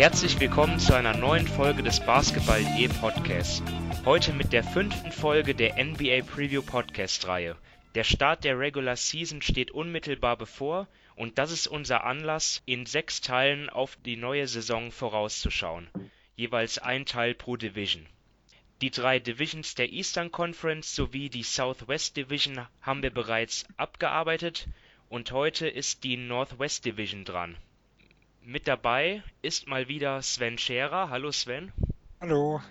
Herzlich willkommen zu einer neuen Folge des Basketball.de Podcasts. Heute mit der fünften Folge der NBA Preview Podcast Reihe. Der Start der Regular Season steht unmittelbar bevor und das ist unser Anlass, in sechs Teilen auf die neue Saison vorauszuschauen. Jeweils ein Teil pro Division. Die drei Divisions der Eastern Conference sowie die Southwest Division haben wir bereits abgearbeitet und heute ist die Northwest Division dran. Mit dabei ist mal wieder Sven Scherer. Hallo Sven. Hallo.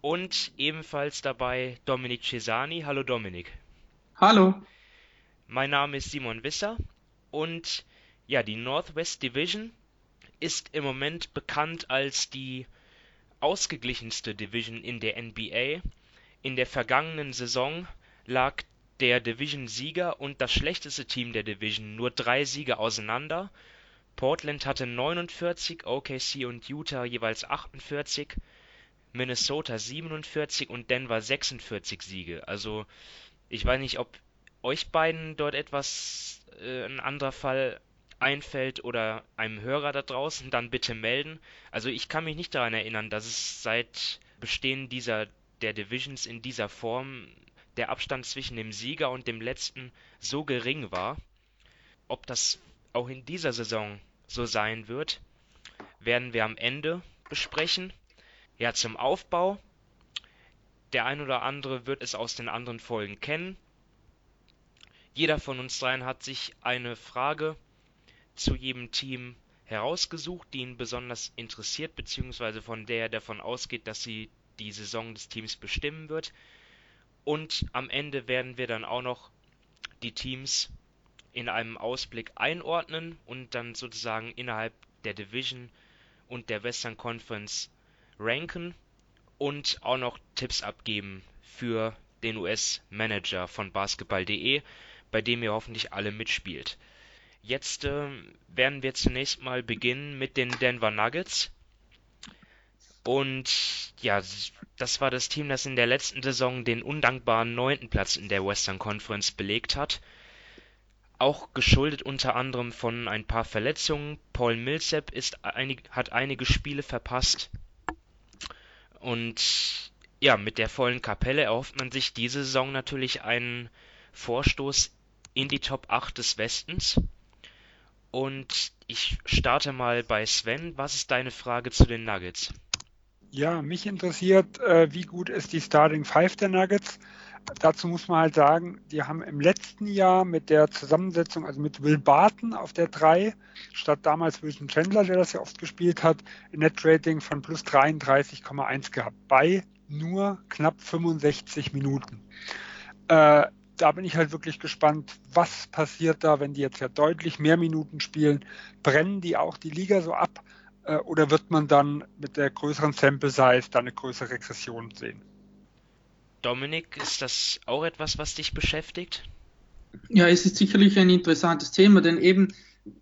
Und ebenfalls dabei Dominik Cesani. Hallo Dominik. Hallo. Mein Name ist Simon Wisser und ja, die Northwest Division ist im Moment bekannt als die ausgeglichenste Division in der NBA. In der vergangenen Saison lag der Division-Sieger und das schlechteste Team der Division nur drei Siege auseinander Portland hatte 49, OKC und Utah jeweils 48, Minnesota 47 und Denver 46 Siege. Also ich weiß nicht, ob euch beiden dort etwas äh, ein anderer Fall einfällt oder einem Hörer da draußen, dann bitte melden. Also ich kann mich nicht daran erinnern, dass es seit Bestehen dieser der Divisions in dieser Form der Abstand zwischen dem Sieger und dem letzten so gering war. Ob das auch in dieser Saison so sein wird, werden wir am Ende besprechen. Ja, zum Aufbau. Der ein oder andere wird es aus den anderen Folgen kennen. Jeder von uns dreien hat sich eine Frage zu jedem Team herausgesucht, die ihn besonders interessiert, beziehungsweise von der er davon ausgeht, dass sie die Saison des Teams bestimmen wird. Und am Ende werden wir dann auch noch die Teams in einem Ausblick einordnen und dann sozusagen innerhalb der Division und der Western Conference ranken und auch noch Tipps abgeben für den US-Manager von basketball.de, bei dem ihr hoffentlich alle mitspielt. Jetzt äh, werden wir zunächst mal beginnen mit den Denver Nuggets. Und ja, das war das Team, das in der letzten Saison den undankbaren neunten Platz in der Western Conference belegt hat auch geschuldet unter anderem von ein paar Verletzungen. Paul Millsap ist einig, hat einige Spiele verpasst. Und ja, mit der vollen Kapelle erhofft man sich diese Saison natürlich einen Vorstoß in die Top 8 des Westens. Und ich starte mal bei Sven. Was ist deine Frage zu den Nuggets? Ja, mich interessiert, äh, wie gut ist die Starting Five der Nuggets? Dazu muss man halt sagen, die haben im letzten Jahr mit der Zusammensetzung, also mit Will Barton auf der 3, statt damals Wilson Chandler, der das ja oft gespielt hat, ein Net-Rating von plus 33,1 gehabt, bei nur knapp 65 Minuten. Äh, da bin ich halt wirklich gespannt, was passiert da, wenn die jetzt ja deutlich mehr Minuten spielen. Brennen die auch die Liga so ab äh, oder wird man dann mit der größeren Sample Size da eine größere Regression sehen? Dominik, ist das auch etwas, was dich beschäftigt? Ja, es ist sicherlich ein interessantes Thema, denn eben,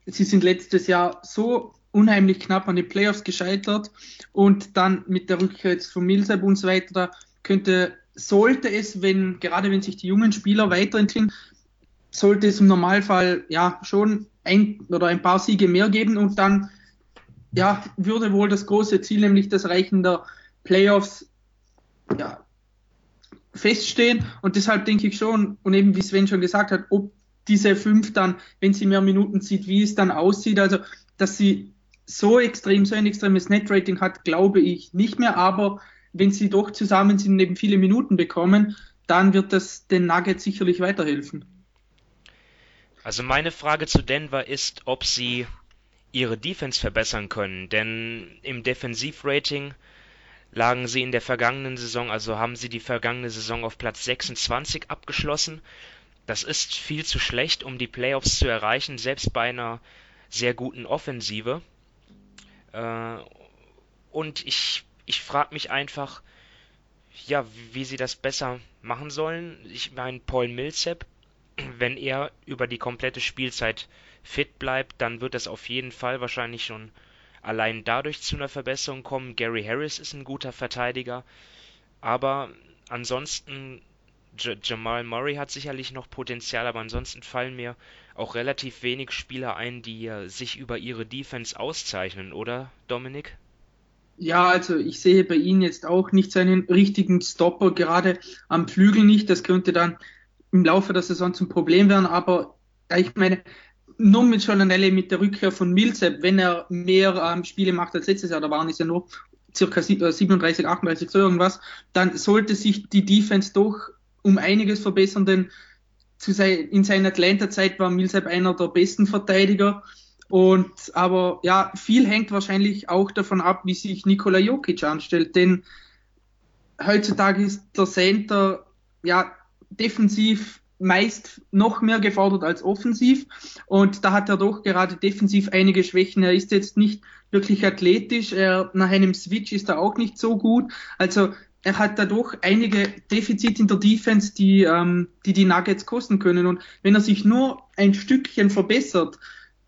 sie sind letztes Jahr so unheimlich knapp an den Playoffs gescheitert und dann mit der Rückkehr jetzt von Millsap und so weiter, da könnte, sollte es, wenn, gerade wenn sich die jungen Spieler weiterentwickeln, sollte es im Normalfall ja schon ein oder ein paar Siege mehr geben und dann ja, würde wohl das große Ziel, nämlich das Erreichen der Playoffs, ja, feststehen. Und deshalb denke ich schon, und eben wie Sven schon gesagt hat, ob diese fünf dann, wenn sie mehr Minuten sieht, wie es dann aussieht. Also, dass sie so extrem, so ein extremes Netrating hat, glaube ich nicht mehr. Aber wenn sie doch zusammen sind und eben viele Minuten bekommen, dann wird das den Nuggets sicherlich weiterhelfen. Also meine Frage zu Denver ist, ob sie ihre Defense verbessern können. Denn im Defensivrating lagen sie in der vergangenen Saison, also haben sie die vergangene Saison auf Platz 26 abgeschlossen. Das ist viel zu schlecht, um die Playoffs zu erreichen, selbst bei einer sehr guten Offensive. Äh, und ich, ich frage mich einfach, ja, wie sie das besser machen sollen. Ich meine, Paul Millsap, wenn er über die komplette Spielzeit fit bleibt, dann wird das auf jeden Fall wahrscheinlich schon allein dadurch zu einer Verbesserung kommen. Gary Harris ist ein guter Verteidiger, aber ansonsten J Jamal Murray hat sicherlich noch Potenzial, aber ansonsten fallen mir auch relativ wenig Spieler ein, die äh, sich über ihre Defense auszeichnen, oder Dominik? Ja, also ich sehe bei Ihnen jetzt auch nicht seinen richtigen Stopper, gerade am Flügel nicht. Das könnte dann im Laufe der Saison zum Problem werden, aber ich meine, nur mit Scholanelle mit der Rückkehr von Millsap, wenn er mehr ähm, Spiele macht als letztes Jahr, da waren es ja nur circa 37, 38, äh, so irgendwas, dann sollte sich die Defense doch um einiges verbessern, denn sein, in seiner Atlanta-Zeit war Millsap einer der besten Verteidiger. Und aber ja, viel hängt wahrscheinlich auch davon ab, wie sich Nikola Jokic anstellt, denn heutzutage ist der Center ja defensiv meist noch mehr gefordert als offensiv. Und da hat er doch gerade defensiv einige Schwächen. Er ist jetzt nicht wirklich athletisch. Er, nach einem Switch ist er auch nicht so gut. Also er hat dadurch einige Defizite in der Defense, die, ähm, die die Nuggets kosten können. Und wenn er sich nur ein Stückchen verbessert,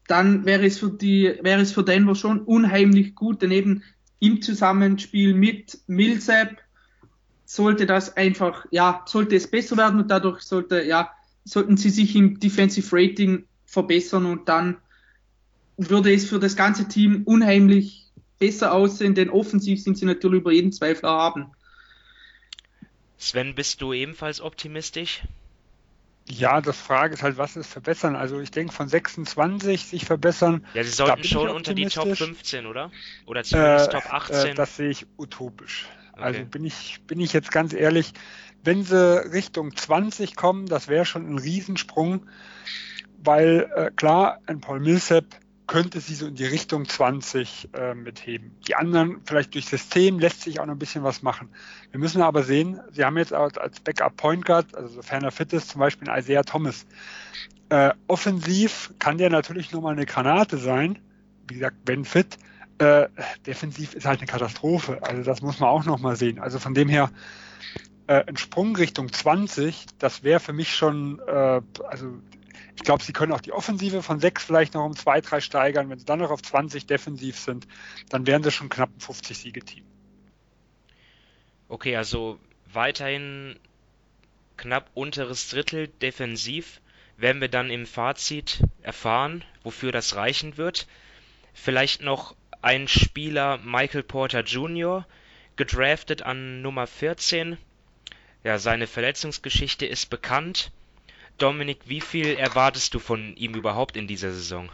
dann wäre es für die, wäre es für Denver schon unheimlich gut. Denn eben im Zusammenspiel mit Millsap, sollte das einfach, ja, sollte es besser werden und dadurch sollte, ja, sollten sie sich im Defensive Rating verbessern und dann würde es für das ganze Team unheimlich besser aussehen, denn offensiv sind sie natürlich über jeden Zweifel haben. Sven, bist du ebenfalls optimistisch? Ja, das Frage ist halt, was ist verbessern? Also ich denke von 26 sich verbessern. Ja, sie sollten schon unter die Top 15, oder? Oder zumindest äh, Top 18. Äh, das sehe ich utopisch. Also bin ich, bin ich jetzt ganz ehrlich, wenn sie Richtung 20 kommen, das wäre schon ein Riesensprung, weil äh, klar, ein Paul Millsap könnte sie so in die Richtung 20 äh, mitheben. Die anderen, vielleicht durch System, lässt sich auch noch ein bisschen was machen. Wir müssen aber sehen, sie haben jetzt als, Backup Point Guard, also sofern er fit ist, zum Beispiel Isaiah Thomas. Äh, offensiv kann der natürlich nochmal eine Granate sein, wie gesagt, wenn fit, äh, defensiv ist halt eine Katastrophe. Also das muss man auch nochmal sehen. Also von dem her, äh, ein Sprung Richtung 20, das wäre für mich schon, äh, also ich glaube, sie können auch die Offensive von 6 vielleicht noch um 2, 3 steigern. Wenn sie dann noch auf 20 defensiv sind, dann wären sie schon knapp ein 50 Siegeteam. Okay, also weiterhin knapp unteres Drittel defensiv werden wir dann im Fazit erfahren, wofür das reichen wird. Vielleicht noch ein Spieler Michael Porter Jr., gedraftet an Nummer 14. Ja, seine Verletzungsgeschichte ist bekannt. Dominik, wie viel erwartest du von ihm überhaupt in dieser Saison?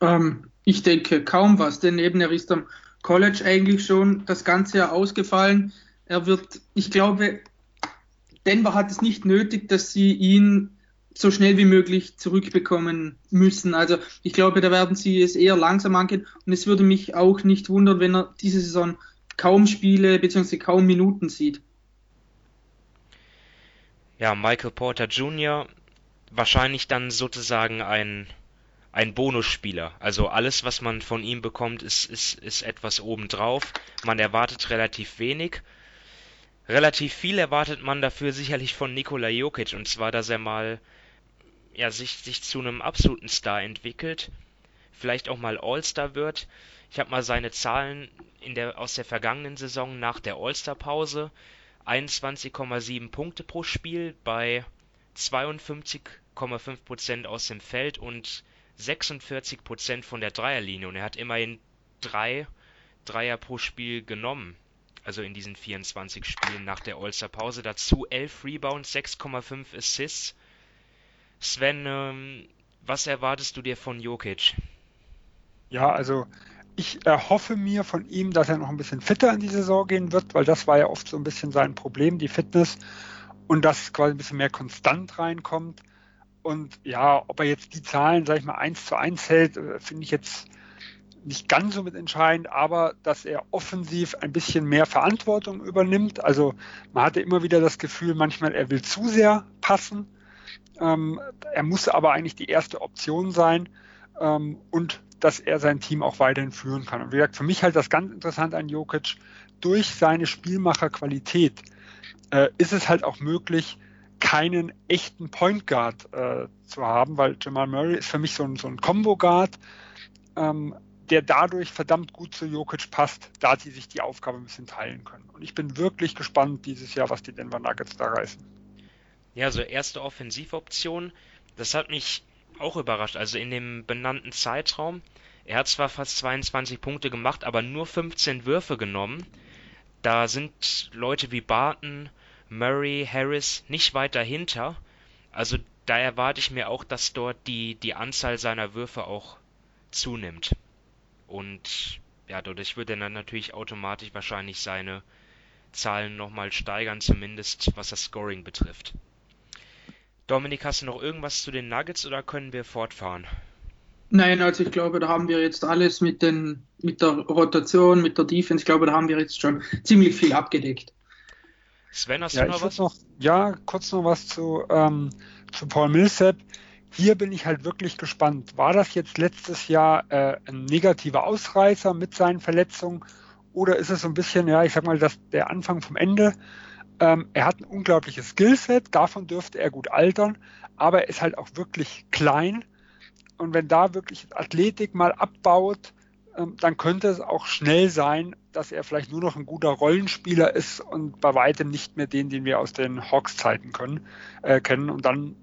Ähm, ich denke kaum was, denn eben er ist am College eigentlich schon das ganze Jahr ausgefallen. Er wird, ich glaube, Denver hat es nicht nötig, dass sie ihn so schnell wie möglich zurückbekommen müssen. Also ich glaube, da werden sie es eher langsam angehen und es würde mich auch nicht wundern, wenn er diese Saison kaum Spiele bzw. kaum Minuten sieht. Ja, Michael Porter Jr. wahrscheinlich dann sozusagen ein, ein Bonusspieler. Also alles, was man von ihm bekommt, ist, ist, ist etwas obendrauf. Man erwartet relativ wenig. Relativ viel erwartet man dafür sicherlich von Nikola Jokic, und zwar, dass er mal ja, sich, sich zu einem absoluten Star entwickelt, vielleicht auch mal All-Star wird. Ich habe mal seine Zahlen in der, aus der vergangenen Saison nach der All-Star-Pause. 21,7 Punkte pro Spiel bei 52,5% aus dem Feld und 46% von der Dreierlinie. Und er hat immerhin drei Dreier pro Spiel genommen. Also in diesen 24 Spielen nach der All-Star-Pause. Dazu 11 Rebounds, 6,5 Assists Sven, ähm, was erwartest du dir von Jokic? Ja, also ich erhoffe mir von ihm, dass er noch ein bisschen fitter in die Saison gehen wird, weil das war ja oft so ein bisschen sein Problem, die Fitness und dass quasi ein bisschen mehr konstant reinkommt. Und ja, ob er jetzt die Zahlen, sag ich mal, eins zu eins hält, äh, finde ich jetzt nicht ganz so mit entscheidend, aber dass er offensiv ein bisschen mehr Verantwortung übernimmt. Also man hatte immer wieder das Gefühl, manchmal er will zu sehr passen ähm, er muss aber eigentlich die erste Option sein ähm, und dass er sein Team auch weiterhin führen kann. Und wie gesagt, für mich halt das ganz interessant an Jokic, durch seine Spielmacherqualität äh, ist es halt auch möglich, keinen echten Point Guard äh, zu haben, weil Jamal Murray ist für mich so ein, so ein Combo Guard, ähm, der dadurch verdammt gut zu Jokic passt, da sie sich die Aufgabe ein bisschen teilen können. Und ich bin wirklich gespannt dieses Jahr, was die Denver Nuggets da reißen. Ja, so erste Offensivoption, das hat mich auch überrascht. Also in dem benannten Zeitraum, er hat zwar fast 22 Punkte gemacht, aber nur 15 Würfe genommen. Da sind Leute wie Barton, Murray, Harris nicht weit dahinter. Also da erwarte ich mir auch, dass dort die, die Anzahl seiner Würfe auch zunimmt. Und ja, dadurch wird er dann natürlich automatisch wahrscheinlich seine Zahlen nochmal steigern, zumindest was das Scoring betrifft. Dominik, hast du noch irgendwas zu den Nuggets oder können wir fortfahren? Nein, also ich glaube, da haben wir jetzt alles mit, den, mit der Rotation, mit der Defense, ich glaube, da haben wir jetzt schon ziemlich viel abgedeckt. Sven, hast ja, du noch was? Noch, ja, kurz noch was zu, ähm, zu Paul Millsap. Hier bin ich halt wirklich gespannt. War das jetzt letztes Jahr äh, ein negativer Ausreißer mit seinen Verletzungen oder ist es so ein bisschen, ja, ich sag mal, das, der Anfang vom Ende? Ähm, er hat ein unglaubliches Skillset, davon dürfte er gut altern, aber er ist halt auch wirklich klein. Und wenn da wirklich Athletik mal abbaut, ähm, dann könnte es auch schnell sein, dass er vielleicht nur noch ein guter Rollenspieler ist und bei weitem nicht mehr den, den wir aus den Hawks-Zeiten können, äh, kennen. Und dann,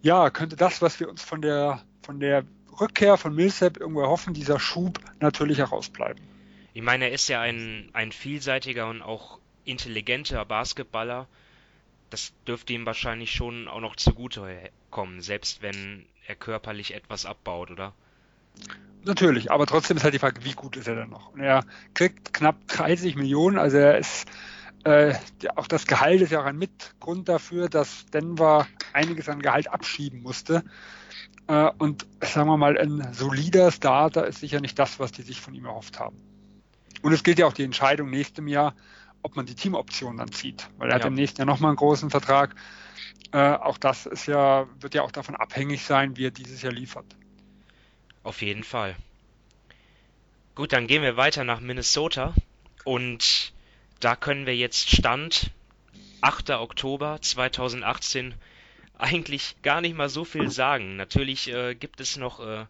ja, könnte das, was wir uns von der, von der Rückkehr von Millsap irgendwo erhoffen, dieser Schub natürlich herausbleiben. Ich meine, er ist ja ein, ein vielseitiger und auch intelligenter Basketballer. Das dürfte ihm wahrscheinlich schon auch noch zugute kommen, selbst wenn er körperlich etwas abbaut, oder? Natürlich, aber trotzdem ist halt die Frage, wie gut ist er denn noch? Er kriegt knapp 30 Millionen, also er ist äh, auch das Gehalt ist ja auch ein Mitgrund dafür, dass Denver einiges an Gehalt abschieben musste. Äh, und sagen wir mal, ein solider Starter ist sicher nicht das, was die sich von ihm erhofft haben. Und es gilt ja auch die Entscheidung nächstem Jahr, ob man die Teamoption dann zieht, weil er ja. hat im nächsten Jahr nochmal einen großen Vertrag. Äh, auch das ist ja, wird ja auch davon abhängig sein, wie er dieses Jahr liefert. Auf jeden Fall. Gut, dann gehen wir weiter nach Minnesota und da können wir jetzt Stand 8. Oktober 2018 eigentlich gar nicht mal so viel sagen. Natürlich äh, gibt es noch äh,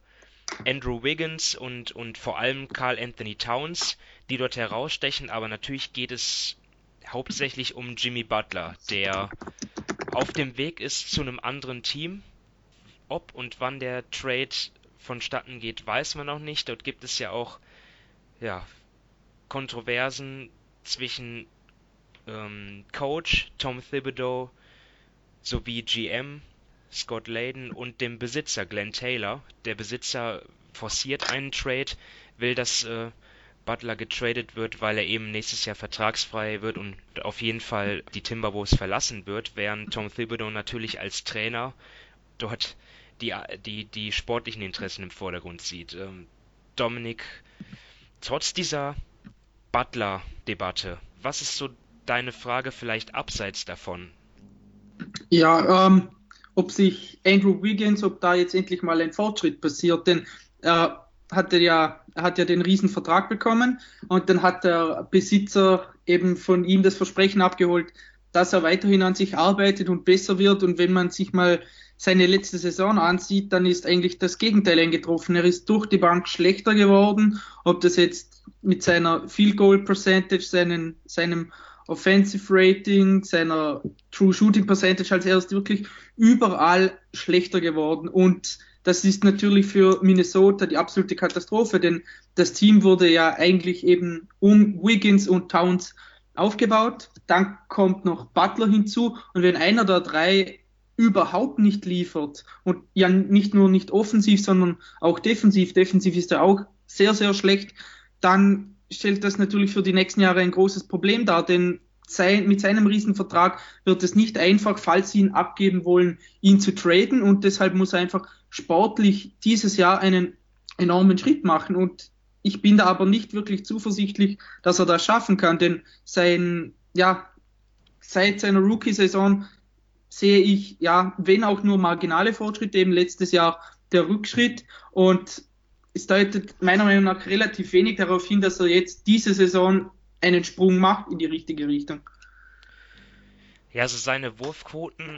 Andrew Wiggins und, und vor allem Carl Anthony Towns, die dort herausstechen, aber natürlich geht es hauptsächlich um Jimmy Butler, der auf dem Weg ist zu einem anderen Team. Ob und wann der Trade vonstatten geht, weiß man noch nicht. Dort gibt es ja auch ja, Kontroversen zwischen ähm, Coach Tom Thibodeau sowie GM Scott Layden und dem Besitzer Glenn Taylor. Der Besitzer forciert einen Trade, will, dass äh, Butler getradet wird, weil er eben nächstes Jahr vertragsfrei wird und auf jeden Fall die Timberwolves verlassen wird, während Tom Thibodeau natürlich als Trainer dort die, die, die sportlichen Interessen im Vordergrund sieht. Ähm, Dominik, trotz dieser Butler-Debatte, was ist so deine Frage vielleicht abseits davon? Ja, ähm, ob sich Andrew Wiggins, ob da jetzt endlich mal ein Fortschritt passiert, denn er ja, er hat ja den Riesenvertrag bekommen und dann hat der Besitzer eben von ihm das Versprechen abgeholt, dass er weiterhin an sich arbeitet und besser wird und wenn man sich mal seine letzte Saison ansieht, dann ist eigentlich das Gegenteil eingetroffen. Er ist durch die Bank schlechter geworden, ob das jetzt mit seiner Field Goal Percentage, seinen, seinem Offensive Rating, seiner True Shooting Percentage, als er ist wirklich überall schlechter geworden. Und das ist natürlich für Minnesota die absolute Katastrophe, denn das Team wurde ja eigentlich eben um Wiggins und Towns aufgebaut. Dann kommt noch Butler hinzu. Und wenn einer der drei überhaupt nicht liefert und ja nicht nur nicht offensiv, sondern auch defensiv, defensiv ist er auch sehr, sehr schlecht, dann stellt das natürlich für die nächsten Jahre ein großes Problem dar, denn sein, mit seinem Riesenvertrag wird es nicht einfach, falls sie ihn abgeben wollen, ihn zu traden. Und deshalb muss er einfach sportlich dieses Jahr einen enormen Schritt machen. Und ich bin da aber nicht wirklich zuversichtlich, dass er das schaffen kann, denn sein, ja, seit seiner Rookie-Saison sehe ich, ja, wenn auch nur marginale Fortschritte, eben letztes Jahr der Rückschritt. Und es deutet meiner Meinung nach relativ wenig darauf hin, dass er jetzt diese Saison einen Sprung macht in die richtige Richtung. Ja, also seine Wurfquoten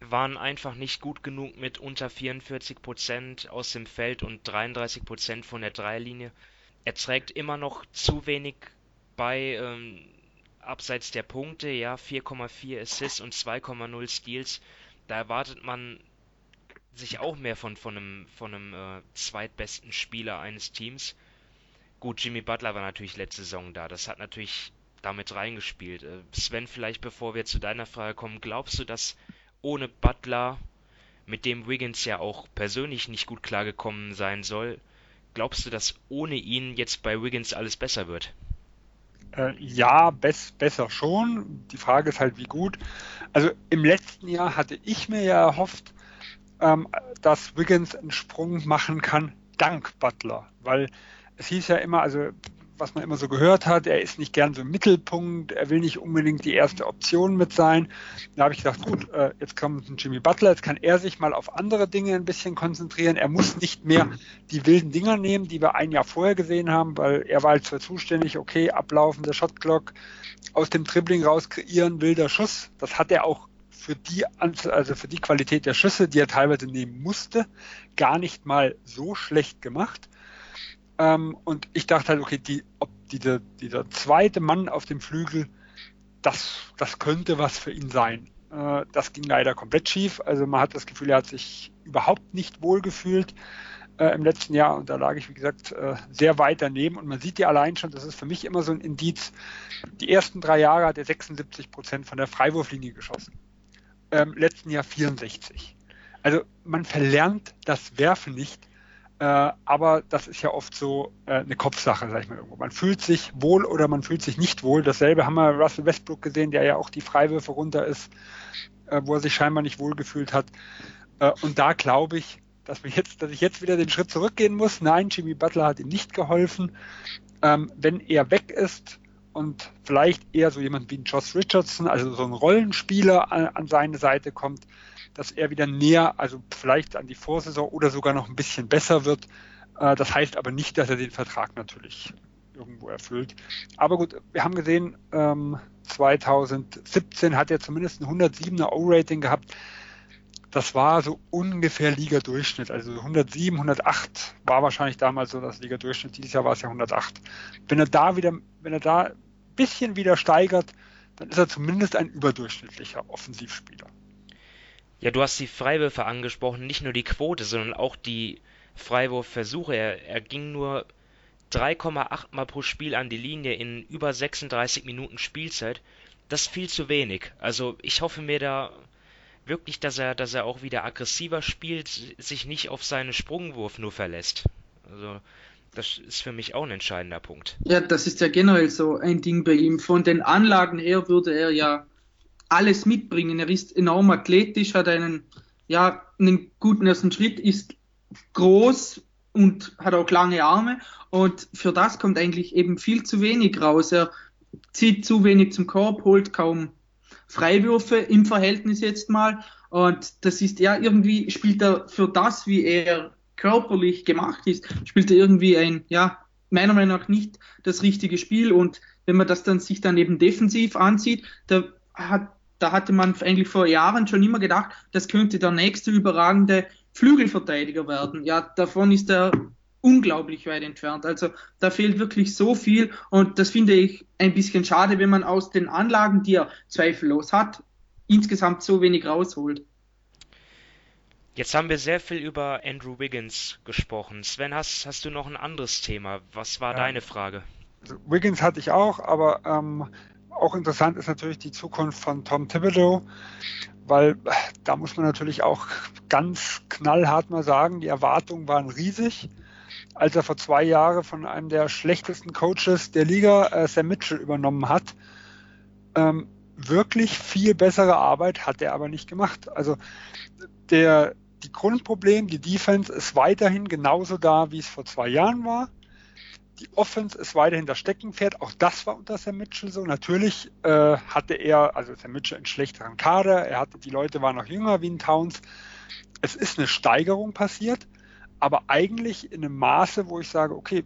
waren einfach nicht gut genug mit unter 44% aus dem Feld und 33% von der Dreierlinie. Er trägt immer noch zu wenig bei, ähm, abseits der Punkte, ja, 4,4 Assists und 2,0 Steals, da erwartet man sich auch mehr von, von einem, von einem äh, zweitbesten Spieler eines Teams. Gut, Jimmy Butler war natürlich letzte Saison da. Das hat natürlich damit reingespielt. Äh, Sven, vielleicht bevor wir zu deiner Frage kommen, glaubst du, dass ohne Butler, mit dem Wiggins ja auch persönlich nicht gut klargekommen sein soll, glaubst du, dass ohne ihn jetzt bei Wiggins alles besser wird? Äh, ja, bess, besser schon. Die Frage ist halt, wie gut. Also im letzten Jahr hatte ich mir ja erhofft, ähm, dass Wiggins einen Sprung machen kann, dank Butler. Weil es hieß ja immer, also was man immer so gehört hat, er ist nicht gern so im Mittelpunkt, er will nicht unbedingt die erste Option mit sein. Da habe ich gedacht, gut, äh, jetzt kommt ein Jimmy Butler, jetzt kann er sich mal auf andere Dinge ein bisschen konzentrieren. Er muss nicht mehr die wilden Dinger nehmen, die wir ein Jahr vorher gesehen haben, weil er war halt zwar zuständig, okay, ablaufende Shotclock, aus dem Dribbling raus kreieren, wilder Schuss. Das hat er auch für die, also für die Qualität der Schüsse, die er teilweise nehmen musste, gar nicht mal so schlecht gemacht. Ähm, und ich dachte halt, okay, die, ob diese, dieser zweite Mann auf dem Flügel, das, das könnte was für ihn sein. Äh, das ging leider komplett schief. Also man hat das Gefühl, er hat sich überhaupt nicht wohl gefühlt äh, im letzten Jahr und da lag ich, wie gesagt, äh, sehr weit daneben und man sieht ja allein schon, das ist für mich immer so ein Indiz, die ersten drei Jahre hat er 76 Prozent von der Freiwurflinie geschossen ähm, letzten Jahr 64. Also man verlernt das Werfen nicht, äh, aber das ist ja oft so äh, eine Kopfsache, sag ich mal irgendwo. Man fühlt sich wohl oder man fühlt sich nicht wohl. Dasselbe haben wir Russell Westbrook gesehen, der ja auch die Freiwürfe runter ist, äh, wo er sich scheinbar nicht wohl gefühlt hat. Äh, und da glaube ich, dass, wir jetzt, dass ich jetzt wieder den Schritt zurückgehen muss. Nein, Jimmy Butler hat ihm nicht geholfen. Ähm, wenn er weg ist, und vielleicht eher so jemand wie ein Josh Richardson, also so ein Rollenspieler an, an, seine Seite kommt, dass er wieder näher, also vielleicht an die Vorsaison oder sogar noch ein bisschen besser wird. Äh, das heißt aber nicht, dass er den Vertrag natürlich irgendwo erfüllt. Aber gut, wir haben gesehen, ähm, 2017 hat er zumindest ein 107er O-Rating gehabt. Das war so ungefähr Liga-Durchschnitt. Also 107, 108 war wahrscheinlich damals so das Liga-Durchschnitt. Dieses Jahr war es ja 108. Wenn er da wieder, wenn er da ein bisschen wieder steigert, dann ist er zumindest ein überdurchschnittlicher Offensivspieler. Ja, du hast die Freiwürfe angesprochen, nicht nur die Quote, sondern auch die Freiwurfversuche. Er, er ging nur 3,8 Mal pro Spiel an die Linie in über 36 Minuten Spielzeit. Das ist viel zu wenig. Also ich hoffe mir da wirklich, dass er, dass er auch wieder aggressiver spielt, sich nicht auf seinen Sprungwurf nur verlässt. Also das ist für mich auch ein entscheidender Punkt. Ja, das ist ja generell so ein Ding bei ihm. Von den Anlagen her würde er ja alles mitbringen. Er ist enorm athletisch, hat einen, ja, einen guten ersten Schritt, ist groß und hat auch lange Arme. Und für das kommt eigentlich eben viel zu wenig raus. Er zieht zu wenig zum Korb, holt kaum Freiwürfe im Verhältnis jetzt mal. Und das ist ja irgendwie, spielt er für das, wie er körperlich gemacht ist, spielt er irgendwie ein, ja, meiner Meinung nach nicht das richtige Spiel. Und wenn man das dann sich dann eben defensiv ansieht, da hat, da hatte man eigentlich vor Jahren schon immer gedacht, das könnte der nächste überragende Flügelverteidiger werden. Ja, davon ist er unglaublich weit entfernt. Also da fehlt wirklich so viel und das finde ich ein bisschen schade, wenn man aus den Anlagen, die er zweifellos hat, insgesamt so wenig rausholt. Jetzt haben wir sehr viel über Andrew Wiggins gesprochen. Sven, hast, hast du noch ein anderes Thema? Was war ja. deine Frage? Also Wiggins hatte ich auch, aber ähm, auch interessant ist natürlich die Zukunft von Tom Thibodeau, weil da muss man natürlich auch ganz knallhart mal sagen, die Erwartungen waren riesig als er vor zwei Jahren von einem der schlechtesten Coaches der Liga, äh, Sam Mitchell, übernommen hat. Ähm, wirklich viel bessere Arbeit hat er aber nicht gemacht. Also der, die Grundproblem, die Defense ist weiterhin genauso da, wie es vor zwei Jahren war. Die Offense ist weiterhin das Steckenpferd. Auch das war unter Sam Mitchell so. Natürlich äh, hatte er, also Sam Mitchell, einen schlechteren Kader. Er hatte, die Leute waren noch jünger wie ein Towns. Es ist eine Steigerung passiert aber eigentlich in einem Maße, wo ich sage, okay,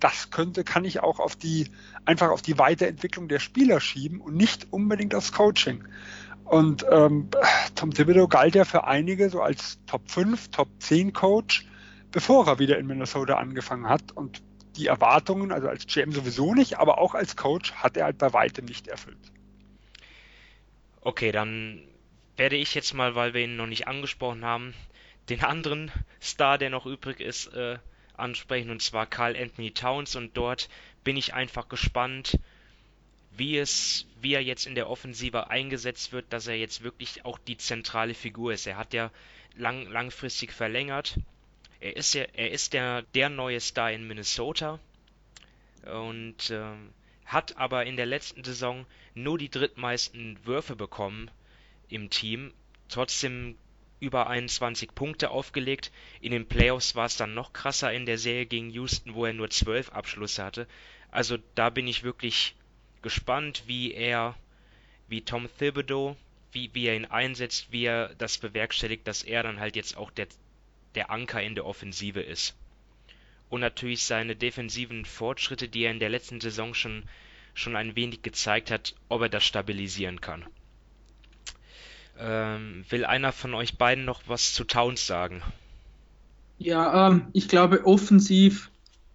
das könnte, kann ich auch auf die, einfach auf die Weiterentwicklung der Spieler schieben und nicht unbedingt aufs Coaching. Und ähm, Tom Thibodeau galt ja für einige so als Top 5, Top 10 Coach, bevor er wieder in Minnesota angefangen hat. Und die Erwartungen, also als GM sowieso nicht, aber auch als Coach hat er halt bei weitem nicht erfüllt. Okay, dann werde ich jetzt mal, weil wir ihn noch nicht angesprochen haben, den anderen Star, der noch übrig ist, äh, ansprechen, und zwar Carl Anthony Towns. Und dort bin ich einfach gespannt, wie es, wie er jetzt in der Offensive eingesetzt wird, dass er jetzt wirklich auch die zentrale Figur ist. Er hat ja lang, langfristig verlängert. Er ist ja, er ist der, der neue Star in Minnesota und äh, hat aber in der letzten Saison nur die drittmeisten Würfe bekommen im Team, trotzdem über 21 Punkte aufgelegt. In den Playoffs war es dann noch krasser in der Serie gegen Houston, wo er nur 12 Abschlüsse hatte. Also da bin ich wirklich gespannt, wie er, wie Tom Thibodeau, wie, wie er ihn einsetzt, wie er das bewerkstelligt, dass er dann halt jetzt auch der, der Anker in der Offensive ist. Und natürlich seine defensiven Fortschritte, die er in der letzten Saison schon schon ein wenig gezeigt hat, ob er das stabilisieren kann. Ähm, will einer von euch beiden noch was zu Towns sagen? Ja, ähm, ich glaube, offensiv,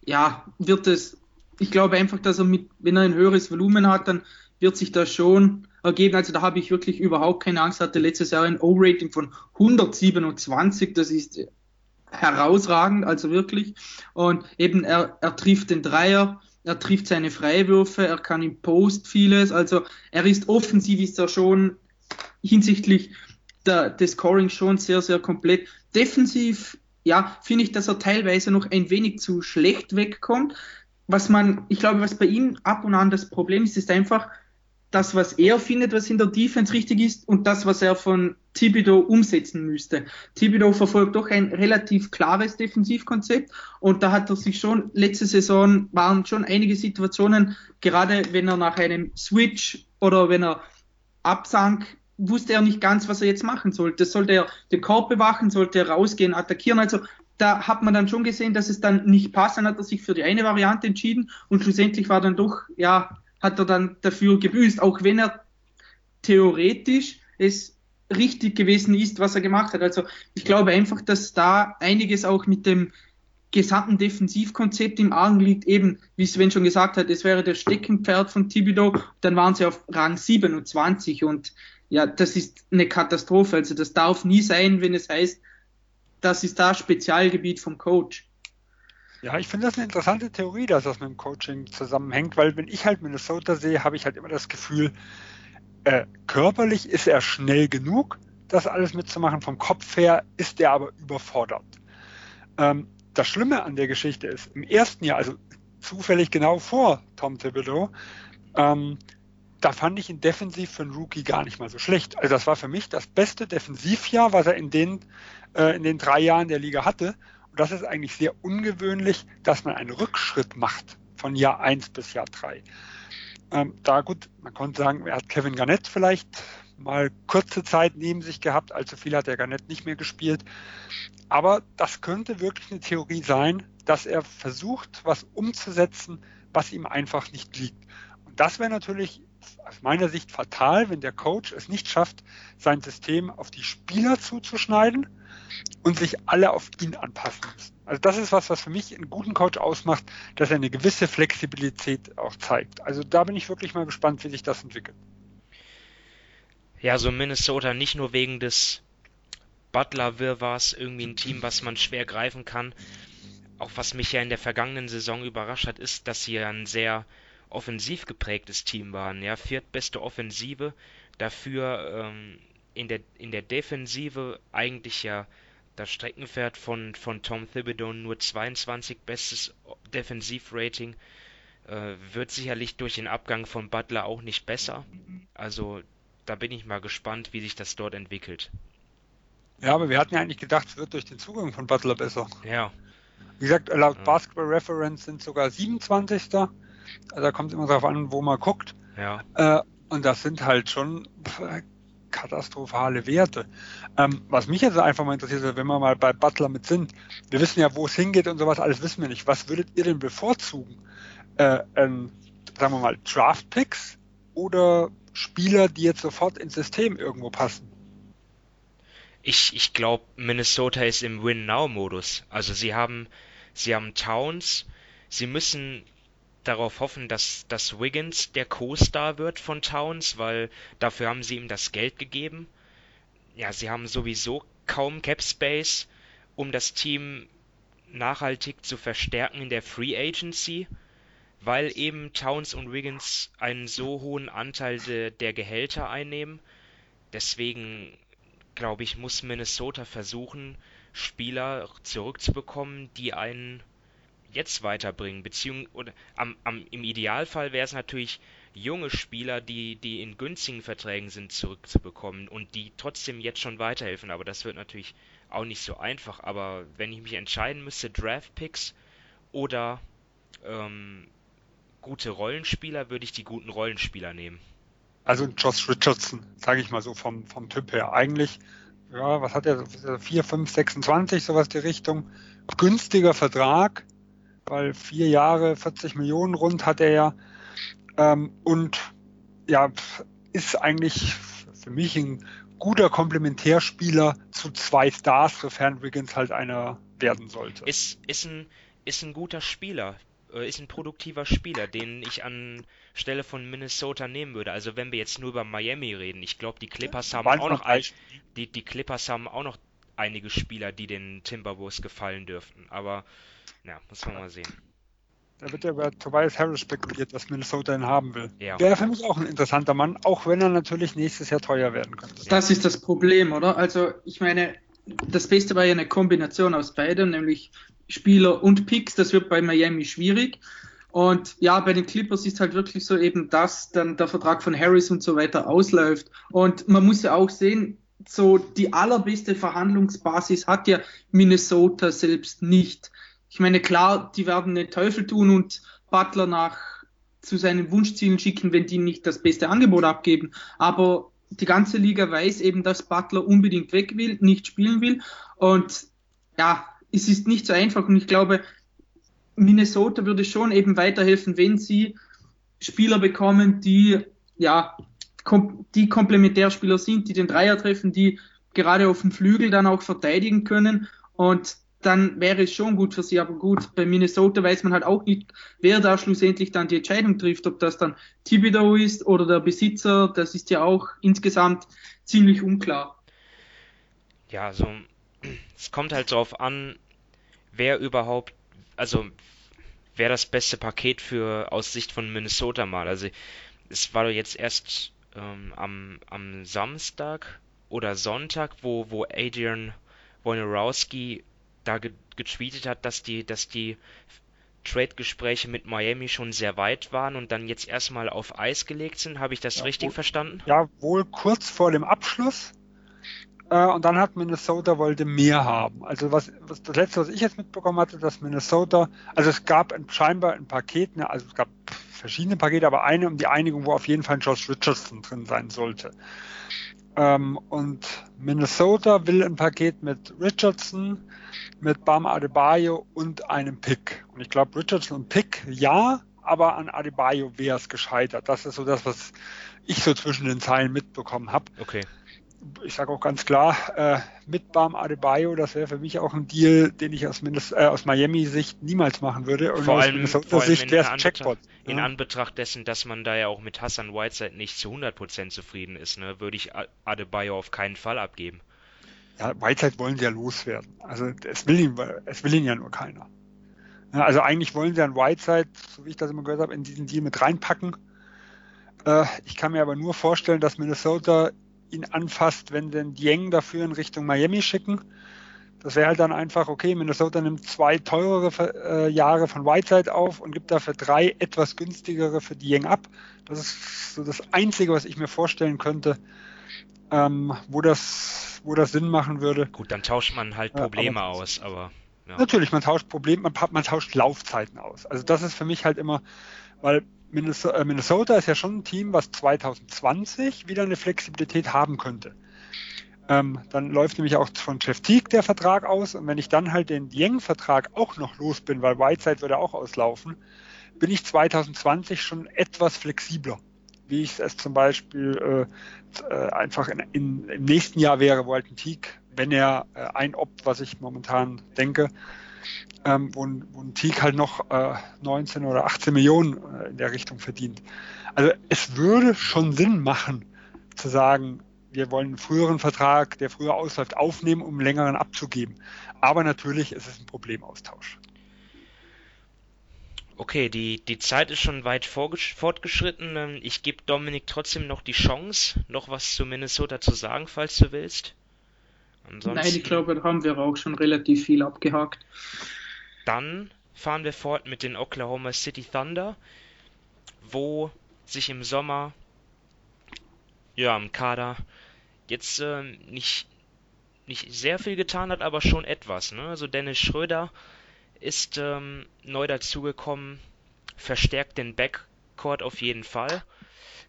ja, wird es, ich glaube einfach, dass er mit, wenn er ein höheres Volumen hat, dann wird sich das schon ergeben. Also da habe ich wirklich überhaupt keine Angst. Hatte letztes Jahr ein O-Rating von 127, das ist herausragend, also wirklich. Und eben er, er trifft den Dreier, er trifft seine Freiwürfe, er kann im Post vieles, also er ist offensiv, ist er schon hinsichtlich der, des Scoring schon sehr, sehr komplett. Defensiv, ja, finde ich, dass er teilweise noch ein wenig zu schlecht wegkommt. Was man, ich glaube, was bei ihm ab und an das Problem ist, ist einfach, das, was er findet, was in der Defense richtig ist und das, was er von Thibodeau umsetzen müsste. Thibodeau verfolgt doch ein relativ klares Defensivkonzept und da hat er sich schon, letzte Saison waren schon einige Situationen, gerade wenn er nach einem Switch oder wenn er absank, wusste er nicht ganz, was er jetzt machen sollte. Sollte er den Korb bewachen, sollte er rausgehen, attackieren, also da hat man dann schon gesehen, dass es dann nicht passt. Dann hat er sich für die eine Variante entschieden und schlussendlich war dann doch, ja, hat er dann dafür gebüßt, auch wenn er theoretisch es richtig gewesen ist, was er gemacht hat. Also ich glaube einfach, dass da einiges auch mit dem gesamten Defensivkonzept im Argen liegt, eben, wie Sven schon gesagt hat, es wäre der Steckenpferd von Thibodeau, dann waren sie auf Rang 27 und ja, das ist eine Katastrophe. Also das darf nie sein, wenn es heißt, das ist das Spezialgebiet vom Coach. Ja, ich finde das eine interessante Theorie, dass das mit dem Coaching zusammenhängt, weil wenn ich halt Minnesota sehe, habe ich halt immer das Gefühl, äh, körperlich ist er schnell genug, das alles mitzumachen. Vom Kopf her ist er aber überfordert. Ähm, das Schlimme an der Geschichte ist, im ersten Jahr, also zufällig genau vor Tom Thibodeau, ähm, da fand ich ihn defensiv für einen Rookie gar nicht mal so schlecht. Also das war für mich das beste Defensivjahr, was er in den, äh, in den drei Jahren der Liga hatte. Und das ist eigentlich sehr ungewöhnlich, dass man einen Rückschritt macht von Jahr 1 bis Jahr 3. Ähm, da gut, man konnte sagen, er hat Kevin Garnett vielleicht mal kurze Zeit neben sich gehabt, allzu viel hat der Garnett nicht mehr gespielt. Aber das könnte wirklich eine Theorie sein, dass er versucht, was umzusetzen, was ihm einfach nicht liegt. Und das wäre natürlich aus meiner Sicht fatal, wenn der Coach es nicht schafft, sein System auf die Spieler zuzuschneiden und sich alle auf ihn anpassen müssen. Also das ist was, was für mich einen guten Coach ausmacht, dass er eine gewisse Flexibilität auch zeigt. Also da bin ich wirklich mal gespannt, wie sich das entwickelt. Ja, so Minnesota nicht nur wegen des Butler-Wirrwarrs irgendwie ein Team, was man schwer greifen kann. Auch was mich ja in der vergangenen Saison überrascht hat, ist, dass sie ein sehr offensiv geprägtes Team waren. Ja, viertbeste Offensive, dafür ähm, in der, in der Defensive eigentlich ja das Streckenpferd von, von Tom Thibodeau nur 22 bestes Defensivrating. Äh, wird sicherlich durch den Abgang von Butler auch nicht besser. Also da bin ich mal gespannt, wie sich das dort entwickelt. Ja, aber wir hatten ja eigentlich gedacht, es wird durch den Zugang von Butler besser. Ja. Wie gesagt, laut ja. Basketball Reference sind sogar 27. Also da kommt es immer darauf an, wo man guckt. Ja. Äh, und das sind halt schon katastrophale Werte. Ähm, was mich jetzt einfach mal interessiert, wenn wir mal bei Butler mit sind, wir wissen ja, wo es hingeht und sowas, alles wissen wir nicht. Was würdet ihr denn bevorzugen? Äh, ähm, sagen wir mal, Draft-Picks oder Spieler, die jetzt sofort ins System irgendwo passen? Ich, ich glaube, Minnesota ist im Win-Now-Modus. Also sie haben, sie haben Towns, sie müssen darauf hoffen, dass, dass Wiggins der Co-Star wird von Towns, weil dafür haben sie ihm das Geld gegeben. Ja, sie haben sowieso kaum Cap Space, um das Team nachhaltig zu verstärken in der Free Agency, weil eben Towns und Wiggins einen so hohen Anteil de, der Gehälter einnehmen. Deswegen glaube ich, muss Minnesota versuchen, Spieler zurückzubekommen, die einen jetzt weiterbringen, beziehungsweise am, am, im Idealfall wäre es natürlich junge Spieler, die, die in günstigen Verträgen sind, zurückzubekommen und die trotzdem jetzt schon weiterhelfen. Aber das wird natürlich auch nicht so einfach. Aber wenn ich mich entscheiden müsste, Draft-Picks oder ähm, gute Rollenspieler, würde ich die guten Rollenspieler nehmen. Also Josh Richardson, sage ich mal so vom, vom Typ her. Eigentlich, ja, was hat er, 4, 5, 26, sowas die Richtung. Günstiger Vertrag, weil vier Jahre, 40 Millionen rund hat er ja. Ähm, und ja, ist eigentlich für mich ein guter Komplementärspieler zu zwei Stars, sofern Wiggins halt einer werden sollte. Ist, ist, ein, ist ein guter Spieler, äh, ist ein produktiver Spieler, den ich an Stelle von Minnesota nehmen würde. Also wenn wir jetzt nur über Miami reden, ich glaube, die Clippers haben auch noch ein, die, die Clippers haben auch noch einige Spieler, die den Timberwolves gefallen dürften. Aber ja, muss man mal sehen. Da wird ja über Tobias Harris spekuliert, dass Minnesota ihn haben will. Ja. Wäre für mich auch ein interessanter Mann, auch wenn er natürlich nächstes Jahr teuer werden könnte. Das ist das Problem, oder? Also, ich meine, das Beste war ja eine Kombination aus beidem, nämlich Spieler und Picks. Das wird bei Miami schwierig. Und ja, bei den Clippers ist halt wirklich so eben, dass dann der Vertrag von Harris und so weiter ausläuft. Und man muss ja auch sehen, so die allerbeste Verhandlungsbasis hat ja Minnesota selbst nicht. Ich meine, klar, die werden den Teufel tun und Butler nach zu seinen Wunschzielen schicken, wenn die nicht das beste Angebot abgeben. Aber die ganze Liga weiß eben, dass Butler unbedingt weg will, nicht spielen will. Und ja, es ist nicht so einfach. Und ich glaube, Minnesota würde schon eben weiterhelfen, wenn sie Spieler bekommen, die ja kom die Komplementärspieler sind, die den Dreier treffen, die gerade auf dem Flügel dann auch verteidigen können. Und dann wäre es schon gut für sie. Aber gut, bei Minnesota weiß man halt auch nicht, wer da schlussendlich dann die Entscheidung trifft, ob das dann Thibodeau ist oder der Besitzer. Das ist ja auch insgesamt ziemlich unklar. Ja, also es kommt halt darauf an, wer überhaupt, also wer das beste Paket für aus Sicht von Minnesota mal. Also es war doch jetzt erst ähm, am, am Samstag oder Sonntag, wo, wo Adrian Wojnarowski da ge getweetet hat, dass die, dass die Trade-Gespräche mit Miami schon sehr weit waren und dann jetzt erstmal auf Eis gelegt sind. Habe ich das ja, richtig wohl, verstanden? Ja, wohl kurz vor dem Abschluss. Äh, und dann hat Minnesota wollte mehr haben. Also was, was das letzte, was ich jetzt mitbekommen hatte, dass Minnesota, also es gab ein, scheinbar ein Paket, ne, also es gab verschiedene Pakete, aber eine um die Einigung, wo auf jeden Fall Josh Richardson drin sein sollte. Ähm, und Minnesota will ein Paket mit Richardson, mit Bam Adebayo und einem Pick. Und ich glaube, Richardson und Pick ja, aber an Adebayo wäre es gescheitert. Das ist so das, was ich so zwischen den Zeilen mitbekommen habe. Okay ich sage auch ganz klar, äh, mit Bam Adebayo, das wäre für mich auch ein Deal, den ich aus, Mindest, äh, aus Miami-Sicht niemals machen würde. Und vor aus allem, vor Sicht wäre es Checkpot. In ja. Anbetracht dessen, dass man da ja auch mit Hassan Whiteside nicht zu 100% zufrieden ist, ne, würde ich Adebayo auf keinen Fall abgeben. Ja, Whiteside wollen sie ja loswerden. Also es will ihn, es will ihn ja nur keiner. Ja, also eigentlich wollen sie an Whiteside, so wie ich das immer gehört habe, in diesen Deal mit reinpacken. Äh, ich kann mir aber nur vorstellen, dass Minnesota ihn anfasst, wenn sie Dieng dafür in Richtung Miami schicken. Das wäre halt dann einfach, okay, Minnesota nimmt zwei teurere äh, Jahre von Whiteside auf und gibt dafür drei etwas günstigere für Dieng ab. Das ist so das Einzige, was ich mir vorstellen könnte, ähm, wo, das, wo das Sinn machen würde. Gut, dann tauscht man halt Probleme ja, aber, aus, aber. Ja. Natürlich, man tauscht Probleme, man, man tauscht Laufzeiten aus. Also das ist für mich halt immer, weil äh, Minnesota ist ja schon ein Team, was 2020 wieder eine Flexibilität haben könnte. Ähm, dann läuft nämlich auch von Jeff Teague der Vertrag aus und wenn ich dann halt den Yang-Vertrag auch noch los bin, weil Whiteside würde auch auslaufen, bin ich 2020 schon etwas flexibler, wie ich es zum Beispiel äh, äh, einfach in, in, im nächsten Jahr wäre, wo halt ein Teague wenn er äh, ein Ob, was ich momentan denke, ähm, wo, ein, wo ein Teak halt noch äh, 19 oder 18 Millionen äh, in der Richtung verdient. Also es würde schon Sinn machen, zu sagen, wir wollen einen früheren Vertrag, der früher ausläuft, aufnehmen, um einen längeren abzugeben. Aber natürlich ist es ein Problemaustausch. Okay, die, die Zeit ist schon weit fortgeschritten. Ähm, ich gebe Dominik trotzdem noch die Chance, noch was zu Minnesota zu sagen, falls du willst. Ansonsten, Nein, ich glaube, da haben wir auch schon relativ viel abgehakt. Dann fahren wir fort mit den Oklahoma City Thunder, wo sich im Sommer ja im Kader jetzt äh, nicht nicht sehr viel getan hat, aber schon etwas. Ne? Also Dennis Schröder ist ähm, neu dazugekommen, verstärkt den Backcourt auf jeden Fall.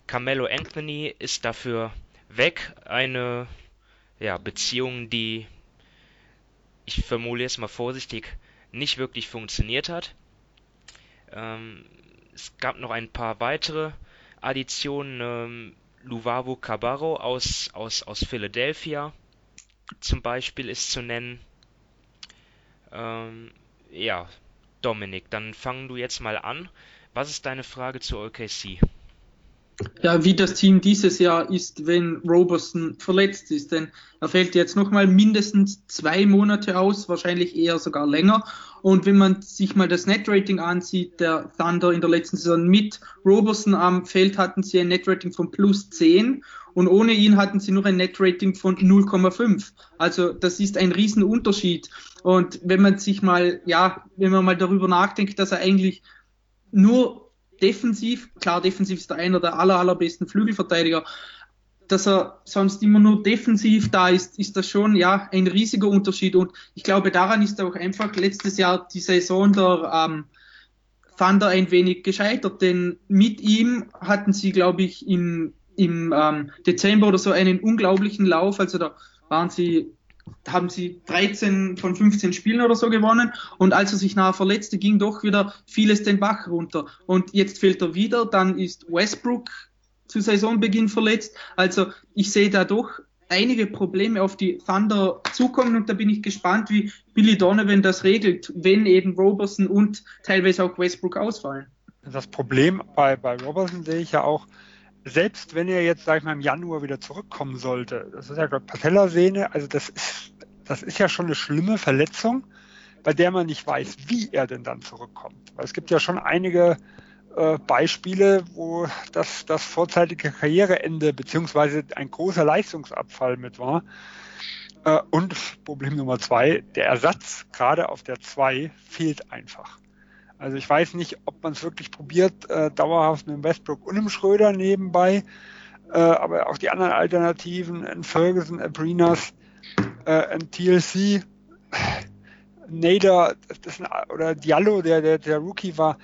Carmelo Anthony ist dafür weg. Eine ja, Beziehung, die ich formuliere es mal vorsichtig, nicht wirklich funktioniert hat. Ähm, es gab noch ein paar weitere Additionen. Ähm, Luvavu Cabarro aus, aus, aus Philadelphia zum Beispiel ist zu nennen. Ähm, ja, Dominik, dann fang du jetzt mal an. Was ist deine Frage zu OKC? Ja, wie das Team dieses Jahr ist, wenn Roberson verletzt ist, denn er fällt jetzt nochmal mindestens zwei Monate aus, wahrscheinlich eher sogar länger. Und wenn man sich mal das Netrating ansieht, der Thunder in der letzten Saison mit Roberson am Feld hatten sie ein Netrating von plus 10 und ohne ihn hatten sie nur ein Netrating von 0,5. Also das ist ein Riesenunterschied. Und wenn man sich mal, ja, wenn man mal darüber nachdenkt, dass er eigentlich nur defensiv, klar, defensiv ist er einer der aller, allerbesten Flügelverteidiger, dass er sonst immer nur defensiv da ist, ist das schon ja ein riesiger Unterschied. Und ich glaube, daran ist auch einfach letztes Jahr die Saison der ähm, Thunder ein wenig gescheitert, denn mit ihm hatten sie, glaube ich, im, im ähm, Dezember oder so einen unglaublichen Lauf. Also da waren sie haben sie 13 von 15 Spielen oder so gewonnen und als er sich nachher verletzte, ging doch wieder vieles den Bach runter. Und jetzt fehlt er wieder, dann ist Westbrook zu Saisonbeginn verletzt. Also ich sehe da doch einige Probleme auf die Thunder zukommen und da bin ich gespannt, wie Billy Donovan das regelt, wenn eben Roberson und teilweise auch Westbrook ausfallen. Das Problem bei, bei Roberson sehe ich ja auch, selbst wenn er jetzt, sag ich mal, im Januar wieder zurückkommen sollte, das ist ja gerade Patellasehne, also das ist, das ist ja schon eine schlimme Verletzung, bei der man nicht weiß, wie er denn dann zurückkommt. Weil es gibt ja schon einige äh, Beispiele, wo das, das vorzeitige Karriereende beziehungsweise ein großer Leistungsabfall mit war. Äh, und Problem Nummer zwei, der Ersatz gerade auf der zwei fehlt einfach. Also ich weiß nicht, ob man es wirklich probiert, äh, dauerhaft mit dem Westbrook und dem Schröder nebenbei, äh, aber auch die anderen Alternativen, in Ferguson, Abrinas, äh, in TLC, Nader das ist ein, oder Diallo, der, der, der Rookie war,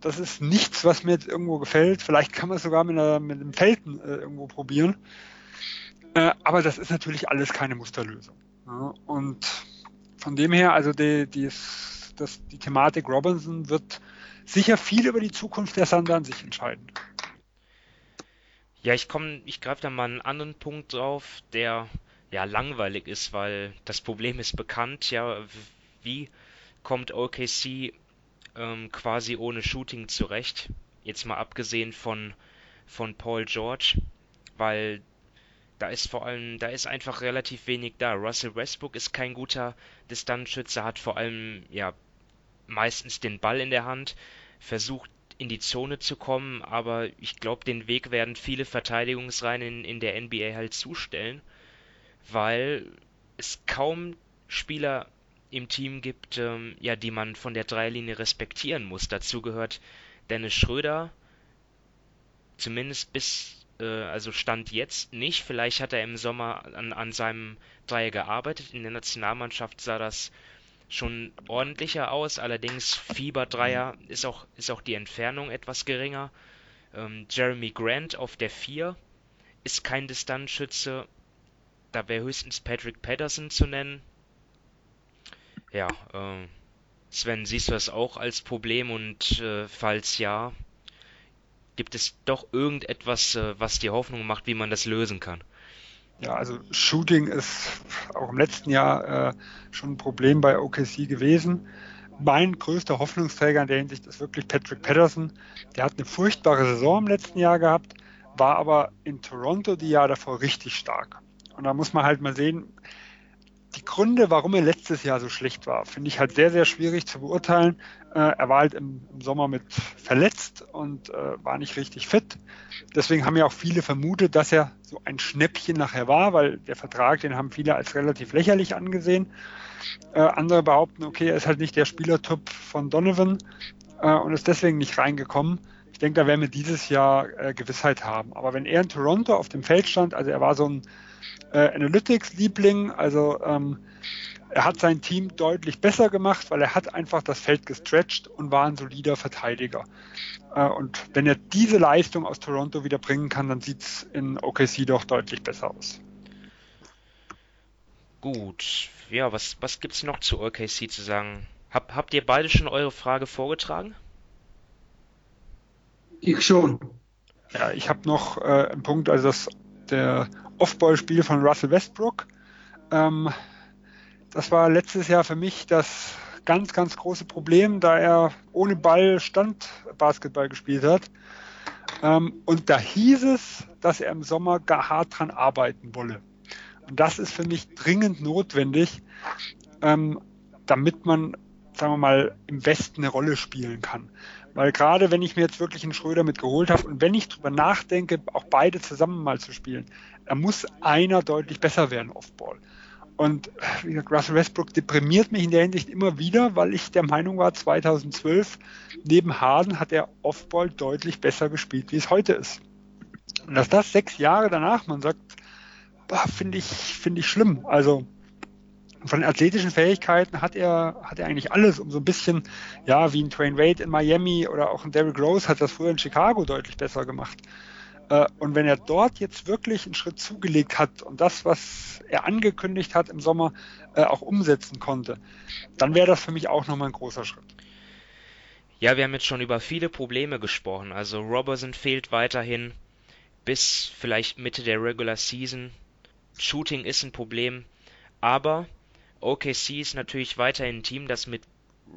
das ist nichts, was mir jetzt irgendwo gefällt. Vielleicht kann man es sogar mit, einer, mit einem Felten äh, irgendwo probieren. Äh, aber das ist natürlich alles keine Musterlösung. Ja? Und von dem her, also die, die das, die Thematik Robinson wird sicher viel über die Zukunft der Thunder an sich entscheiden. Ja, ich komme, ich greife da mal einen anderen Punkt drauf, der ja langweilig ist, weil das Problem ist bekannt, ja, wie kommt OKC ähm, quasi ohne Shooting zurecht? Jetzt mal abgesehen von von Paul George, weil da ist vor allem, da ist einfach relativ wenig da. Russell Westbrook ist kein guter Distanzschütze, hat vor allem ja meistens den Ball in der Hand, versucht in die Zone zu kommen, aber ich glaube, den Weg werden viele Verteidigungsreihen in, in der NBA halt zustellen, weil es kaum Spieler im Team gibt, ähm, ja, die man von der Dreilinie respektieren muss. Dazu gehört Dennis Schröder, zumindest bis äh, also Stand jetzt nicht. Vielleicht hat er im Sommer an, an seinem Dreier gearbeitet. In der Nationalmannschaft sah das schon ordentlicher aus. Allerdings Fieber-Dreier ist auch, ist auch die Entfernung etwas geringer. Ähm, Jeremy Grant auf der 4 ist kein Distanzschütze. Da wäre höchstens Patrick Patterson zu nennen. Ja, äh, Sven, siehst du das auch als Problem und äh, falls ja, Gibt es doch irgendetwas, äh, was dir Hoffnung macht, wie man das lösen kann? Ja, also Shooting ist auch im letzten Jahr äh, schon ein Problem bei OKC gewesen. Mein größter Hoffnungsträger in der Hinsicht ist wirklich Patrick Patterson. Der hat eine furchtbare Saison im letzten Jahr gehabt, war aber in Toronto die Jahr davor richtig stark. Und da muss man halt mal sehen, die Gründe, warum er letztes Jahr so schlecht war, finde ich halt sehr, sehr schwierig zu beurteilen. Äh, er war halt im, im, Sommer mit verletzt und äh, war nicht richtig fit. Deswegen haben ja auch viele vermutet, dass er so ein Schnäppchen nachher war, weil der Vertrag, den haben viele als relativ lächerlich angesehen. Äh, andere behaupten, okay, er ist halt nicht der Spielertyp von Donovan äh, und ist deswegen nicht reingekommen. Ich denke, da werden wir dieses Jahr äh, Gewissheit haben. Aber wenn er in Toronto auf dem Feld stand, also er war so ein äh, Analytics-Liebling. Also ähm, er hat sein Team deutlich besser gemacht, weil er hat einfach das Feld gestretched und war ein solider Verteidiger. Äh, und wenn er diese Leistung aus Toronto wieder bringen kann, dann sieht es in OKC doch deutlich besser aus. Gut, ja, was, was gibt es noch zu OKC zu sagen? Hab, habt ihr beide schon eure Frage vorgetragen? Ich schon. Ja, ich habe noch äh, einen Punkt, also das der Off-Ball-Spiel von Russell Westbrook. Ähm, das war letztes Jahr für mich das ganz, ganz große Problem, da er ohne Ball Standbasketball gespielt hat. Ähm, und da hieß es, dass er im Sommer gar hart dran arbeiten wolle. Und das ist für mich dringend notwendig, ähm, damit man, sagen wir mal, im Westen eine Rolle spielen kann. Weil gerade wenn ich mir jetzt wirklich einen Schröder mit geholt habe und wenn ich drüber nachdenke, auch beide zusammen mal zu spielen, da muss einer deutlich besser werden Offball. Und wie gesagt, Russell Westbrook deprimiert mich in der Hinsicht immer wieder, weil ich der Meinung war, 2012 neben Harden hat er Offball deutlich besser gespielt, wie es heute ist. Und dass das sechs Jahre danach, man sagt, finde ich, finde ich schlimm. Also von den athletischen Fähigkeiten hat er, hat er eigentlich alles, um so ein bisschen, ja, wie ein Twain Wade in Miami oder auch ein Derrick Rose hat das früher in Chicago deutlich besser gemacht. Äh, und wenn er dort jetzt wirklich einen Schritt zugelegt hat und das, was er angekündigt hat im Sommer, äh, auch umsetzen konnte, dann wäre das für mich auch nochmal ein großer Schritt. Ja, wir haben jetzt schon über viele Probleme gesprochen. Also Robertson fehlt weiterhin bis vielleicht Mitte der Regular Season. Shooting ist ein Problem, aber OKC ist natürlich weiterhin ein Team, das mit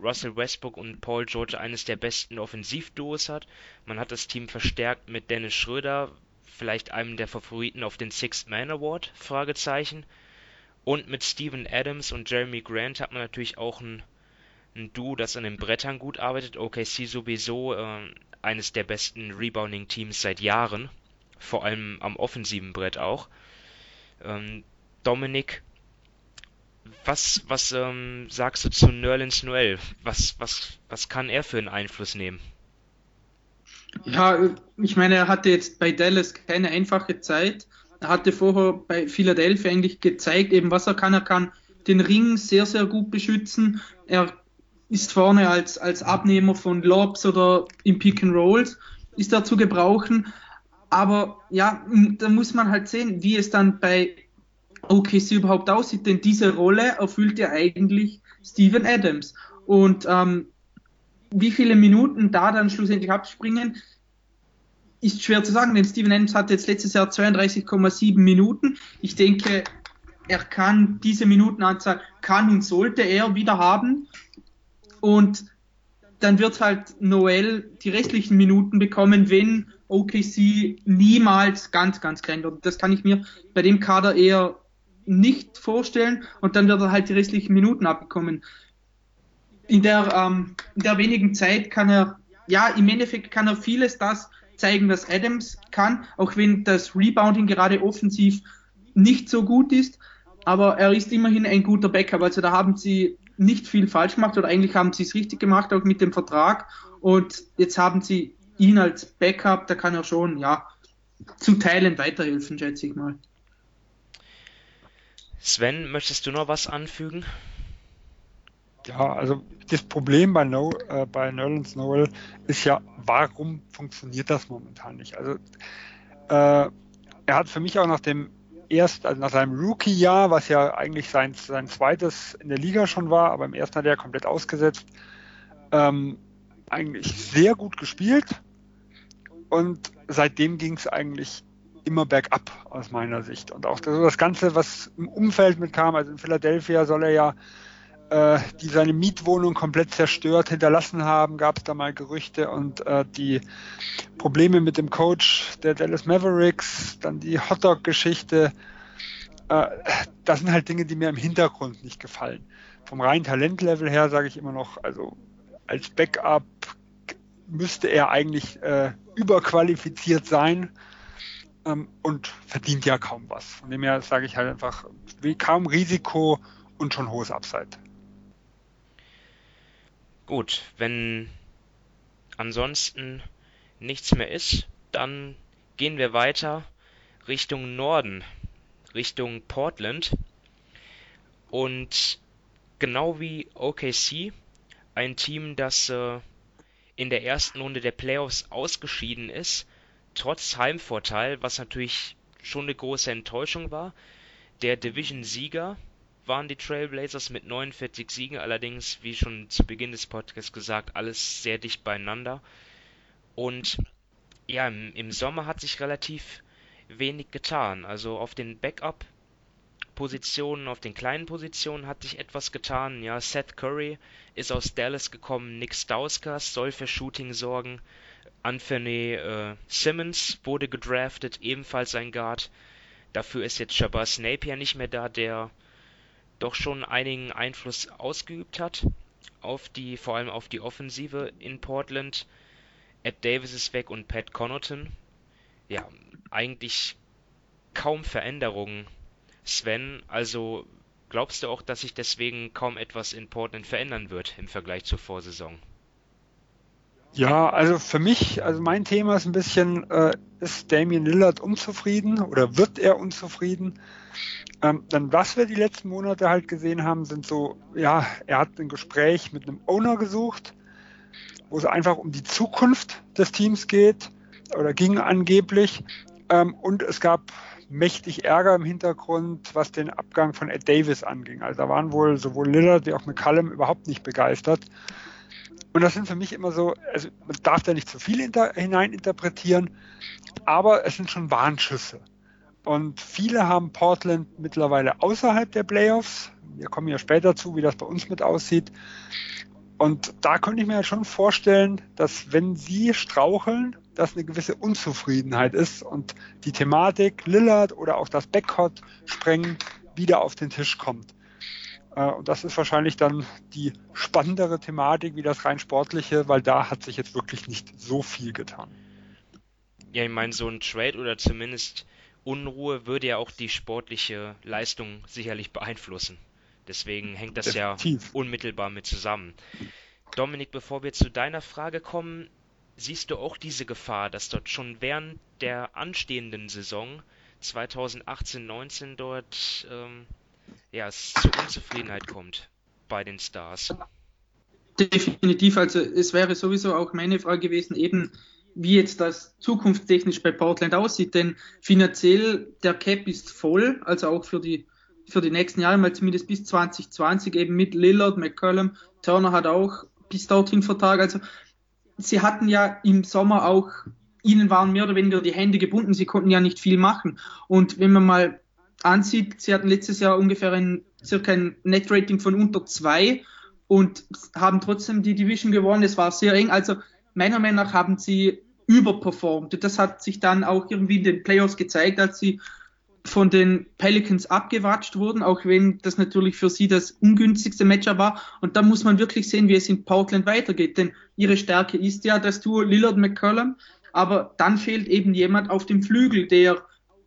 Russell Westbrook und Paul George eines der besten Offensivduos hat. Man hat das Team verstärkt mit Dennis Schröder, vielleicht einem der Favoriten auf den Sixth Man Award, Fragezeichen. Und mit Steven Adams und Jeremy Grant hat man natürlich auch ein, ein Duo, das an den Brettern gut arbeitet. OKC sowieso äh, eines der besten Rebounding-Teams seit Jahren, vor allem am offensiven Brett auch. Ähm, Dominik was, was ähm, sagst du zu Nerlens Noel? Was, was, was kann er für einen Einfluss nehmen? Ja, ich meine, er hatte jetzt bei Dallas keine einfache Zeit. Er hatte vorher bei Philadelphia eigentlich gezeigt, eben was er kann. Er kann den Ring sehr, sehr gut beschützen. Er ist vorne als, als Abnehmer von Lobs oder im Pick and Rolls, ist er zu gebrauchen. Aber ja, da muss man halt sehen, wie es dann bei OKC überhaupt aussieht, denn diese Rolle erfüllt ja eigentlich Steven Adams. Und ähm, wie viele Minuten da dann schlussendlich abspringen, ist schwer zu sagen, denn Steven Adams hatte jetzt letztes Jahr 32,7 Minuten. Ich denke, er kann diese Minutenanzahl, kann und sollte er wieder haben. Und dann wird halt Noel die restlichen Minuten bekommen, wenn OKC niemals ganz, ganz klein wird. Das kann ich mir bei dem Kader eher nicht vorstellen und dann wird er halt die restlichen Minuten abbekommen. In der, ähm, in der wenigen Zeit kann er, ja, im Endeffekt kann er vieles das zeigen, was Adams kann, auch wenn das Rebounding gerade offensiv nicht so gut ist, aber er ist immerhin ein guter Backup, also da haben sie nicht viel falsch gemacht oder eigentlich haben sie es richtig gemacht, auch mit dem Vertrag und jetzt haben sie ihn als Backup, da kann er schon, ja, zu Teilen weiterhelfen, schätze ich mal. Sven, möchtest du noch was anfügen? Ja, also das Problem bei, no, äh, bei Nerlens Noel ist ja, warum funktioniert das momentan nicht? Also äh, er hat für mich auch nach dem erst, also nach seinem Rookie-Jahr, was ja eigentlich sein, sein zweites in der Liga schon war, aber im ersten hat er komplett ausgesetzt, ähm, eigentlich sehr gut gespielt und seitdem ging es eigentlich immer bergab aus meiner Sicht. Und auch das, Ganze, was im Umfeld mitkam, also in Philadelphia soll er ja äh, die seine Mietwohnung komplett zerstört hinterlassen haben, gab es da mal Gerüchte und äh, die Probleme mit dem Coach der Dallas Mavericks, dann die Hotdog-Geschichte, äh, das sind halt Dinge, die mir im Hintergrund nicht gefallen. Vom reinen Talentlevel her sage ich immer noch, also als Backup müsste er eigentlich äh, überqualifiziert sein ähm, und verdient ja kaum was. Von dem her sage ich halt einfach, kaum Risiko und schon hohes Upside. Gut, wenn ansonsten nichts mehr ist, dann gehen wir weiter Richtung Norden, Richtung Portland. Und genau wie OKC, ein Team, das äh, in der ersten Runde der Playoffs ausgeschieden ist, trotz Heimvorteil, was natürlich schon eine große Enttäuschung war. Der Division-Sieger waren die Trailblazers mit 49 Siegen, allerdings, wie schon zu Beginn des Podcasts gesagt, alles sehr dicht beieinander. Und ja, im, im Sommer hat sich relativ wenig getan. Also auf den Backup-Positionen, auf den kleinen Positionen hat sich etwas getan. Ja, Seth Curry ist aus Dallas gekommen, Nick Stauskas soll für Shooting sorgen. Anthony äh, Simmons wurde gedraftet, ebenfalls ein Guard. Dafür ist jetzt Shabazz Napier nicht mehr da, der doch schon einigen Einfluss ausgeübt hat auf die, vor allem auf die Offensive in Portland. Ed Davis ist weg und Pat Connaughton. Ja, eigentlich kaum Veränderungen, Sven. Also glaubst du auch, dass sich deswegen kaum etwas in Portland verändern wird im Vergleich zur Vorsaison? Ja, also für mich, also mein Thema ist ein bisschen, äh, ist Damian Lillard unzufrieden oder wird er unzufrieden? Ähm, dann, was wir die letzten Monate halt gesehen haben, sind so, ja, er hat ein Gespräch mit einem Owner gesucht, wo es einfach um die Zukunft des Teams geht oder ging angeblich. Ähm, und es gab mächtig Ärger im Hintergrund, was den Abgang von Ed Davis anging. Also da waren wohl sowohl Lillard wie auch McCallum überhaupt nicht begeistert. Und das sind für mich immer so, also man darf da nicht zu viel hineininterpretieren, aber es sind schon Warnschüsse. Und viele haben Portland mittlerweile außerhalb der Playoffs. Wir kommen ja später zu, wie das bei uns mit aussieht. Und da könnte ich mir schon vorstellen, dass wenn sie straucheln, dass eine gewisse Unzufriedenheit ist und die Thematik Lillard oder auch das Backcourt sprengen wieder auf den Tisch kommt. Äh, und das ist wahrscheinlich dann die spannendere Thematik wie das rein sportliche, weil da hat sich jetzt wirklich nicht so viel getan. Ja, ich meine, so ein Trade oder zumindest Unruhe würde ja auch die sportliche Leistung sicherlich beeinflussen. Deswegen hängt das Definitiv. ja unmittelbar mit zusammen. Dominik, bevor wir zu deiner Frage kommen, siehst du auch diese Gefahr, dass dort schon während der anstehenden Saison 2018-19 dort ähm, ja, es zu Unzufriedenheit kommt bei den Stars? Definitiv, also es wäre sowieso auch meine Frage gewesen, eben wie jetzt das zukunftstechnisch bei Portland aussieht, denn finanziell der Cap ist voll, also auch für die für die nächsten Jahre, mal zumindest bis 2020 eben mit Lillard, McCollum, Turner hat auch bis dorthin Vertrag, also sie hatten ja im Sommer auch, ihnen waren mehr oder weniger die Hände gebunden, sie konnten ja nicht viel machen und wenn man mal ansieht, sie hatten letztes Jahr ungefähr ein circa ein Net-Rating von unter zwei und haben trotzdem die Division gewonnen. Es war sehr eng. Also meiner Meinung nach haben sie überperformt. Das hat sich dann auch irgendwie in den Playoffs gezeigt, als sie von den Pelicans abgewatscht wurden, auch wenn das natürlich für sie das ungünstigste Matchup war. Und da muss man wirklich sehen, wie es in Portland weitergeht. Denn ihre Stärke ist ja das Duo Lillard McCollum, aber dann fehlt eben jemand auf dem Flügel, der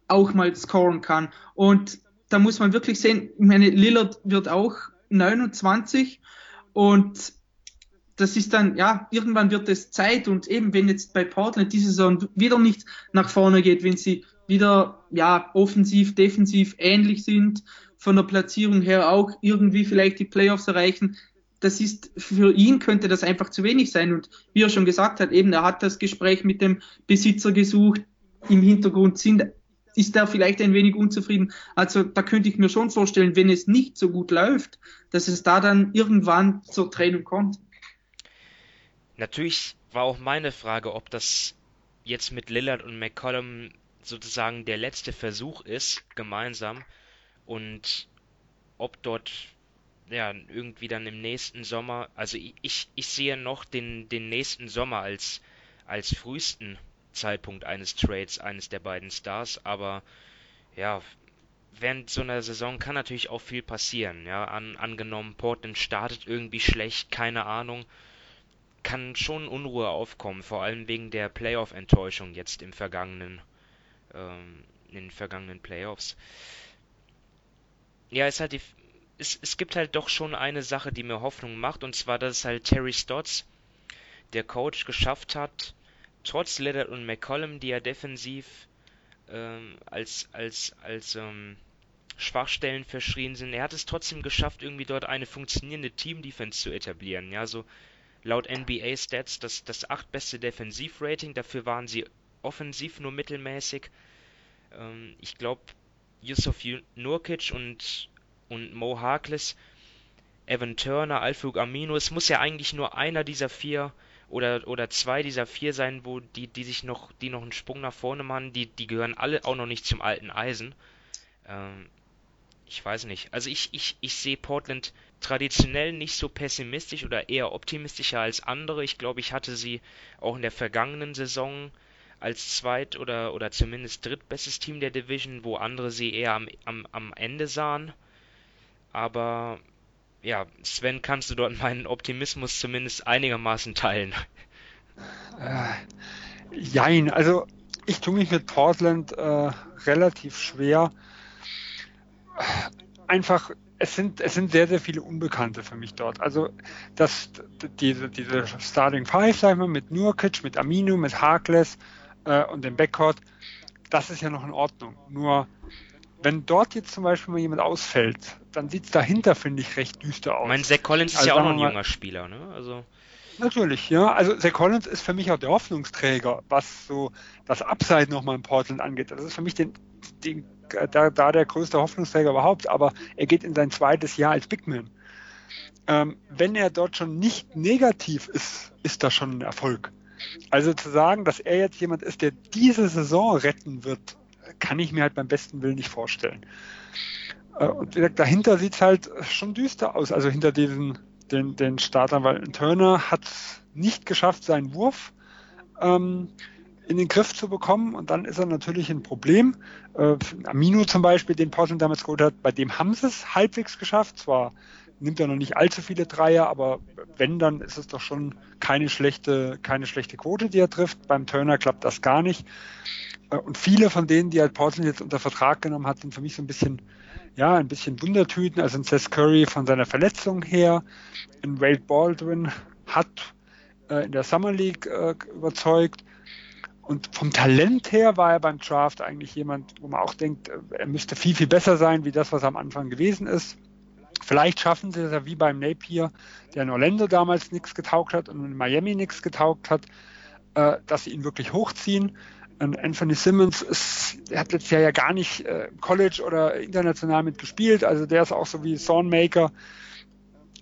auch mal scoren kann. Und da muss man wirklich sehen, ich meine, Lillard wird auch 29 und das ist dann, ja, irgendwann wird es Zeit und eben, wenn jetzt bei Portland diese Saison wieder nicht nach vorne geht, wenn sie wieder, ja, offensiv, defensiv ähnlich sind, von der Platzierung her auch irgendwie vielleicht die Playoffs erreichen, das ist, für ihn könnte das einfach zu wenig sein und wie er schon gesagt hat, eben, er hat das Gespräch mit dem Besitzer gesucht, im Hintergrund sind, ist er vielleicht ein wenig unzufrieden. Also da könnte ich mir schon vorstellen, wenn es nicht so gut läuft, dass es da dann irgendwann zur Trennung kommt. Natürlich war auch meine Frage, ob das jetzt mit Lillard und McCollum sozusagen der letzte Versuch ist, gemeinsam. Und ob dort ja irgendwie dann im nächsten Sommer, also ich, ich sehe noch den, den nächsten Sommer als, als frühesten Zeitpunkt eines Trades eines der beiden Stars, aber ja, während so einer Saison kann natürlich auch viel passieren. Ja, An, angenommen, Portland startet irgendwie schlecht, keine Ahnung, kann schon Unruhe aufkommen, vor allem wegen der Playoff-Enttäuschung jetzt im vergangenen, ähm, in den vergangenen Playoffs. Ja, es halt die, es, es gibt halt doch schon eine Sache, die mir Hoffnung macht, und zwar, dass halt Terry Stotts, der Coach, geschafft hat, trotz Lillard und McCollum, die ja defensiv ähm, als als als ähm, Schwachstellen verschrien sind, er hat es trotzdem geschafft, irgendwie dort eine funktionierende Team-Defense zu etablieren. Ja, so laut NBA Stats das, das achtbeste Defensivrating, dafür waren sie offensiv nur mittelmäßig. Ähm, ich glaube, Yusuf Nurkic und, und Mo Harkless, Evan Turner, Alfug Amino, es muss ja eigentlich nur einer dieser vier oder, oder zwei dieser vier sein, wo die, die sich noch, die noch einen Sprung nach vorne machen, die, die gehören alle auch noch nicht zum alten Eisen. Ähm, ich weiß nicht. Also ich, ich, ich sehe Portland traditionell nicht so pessimistisch oder eher optimistischer als andere. Ich glaube, ich hatte sie auch in der vergangenen Saison als zweit- oder, oder zumindest drittbestes Team der Division, wo andere sie eher am, am, am Ende sahen. Aber ja, Sven, kannst du dort meinen Optimismus zumindest einigermaßen teilen? Äh, jein, also ich tue mich mit Portland äh, relativ schwer. Einfach, es sind, es sind sehr, sehr viele Unbekannte für mich dort. Also das, diese, diese Starting Five, ich mal, mit Nurkic, mit Aminu, mit Harkless äh, und dem Backcourt, das ist ja noch in Ordnung. Nur wenn dort jetzt zum Beispiel mal jemand ausfällt, dann sieht es dahinter, finde ich, recht düster aus. Ich meine, Zach Collins ist also, ja auch noch ein junger Spieler, ne? Also. Natürlich, ja. Also Zach Collins ist für mich auch der Hoffnungsträger, was so das Upside nochmal im Portland angeht. Das ist für mich den, den, da, da der größte Hoffnungsträger überhaupt, aber er geht in sein zweites Jahr als Big Man. Ähm, wenn er dort schon nicht negativ ist, ist das schon ein Erfolg. Also zu sagen, dass er jetzt jemand ist, der diese Saison retten wird, kann ich mir halt beim besten Willen nicht vorstellen. Äh, und wie gesagt, dahinter sieht es halt schon düster aus. Also hinter diesen den, den Startern, weil Turner hat nicht geschafft, seinen Wurf ähm, in den Griff zu bekommen und dann ist er natürlich ein Problem. Äh, Amino zum Beispiel, den Portland damals geholt hat, bei dem haben sie es halbwegs geschafft. Zwar nimmt er noch nicht allzu viele Dreier, aber wenn, dann ist es doch schon keine schlechte, keine schlechte Quote, die er trifft. Beim Turner klappt das gar nicht. Äh, und viele von denen, die halt Portland jetzt unter Vertrag genommen hat, sind für mich so ein bisschen, ja, ein bisschen Wundertüten. Also ein Seth Curry von seiner Verletzung her, ein Wade Baldwin hat äh, in der Summer League äh, überzeugt. Und vom Talent her war er beim Draft eigentlich jemand, wo man auch denkt, äh, er müsste viel, viel besser sein, wie das, was er am Anfang gewesen ist. Vielleicht schaffen sie es ja wie beim Napier, der in Orlando damals nichts getaugt hat und in Miami nichts getaugt hat, äh, dass sie ihn wirklich hochziehen. Anthony Simmons ist, hat letztes Jahr ja gar nicht äh, College oder international mitgespielt, also der ist auch so wie Thornmaker,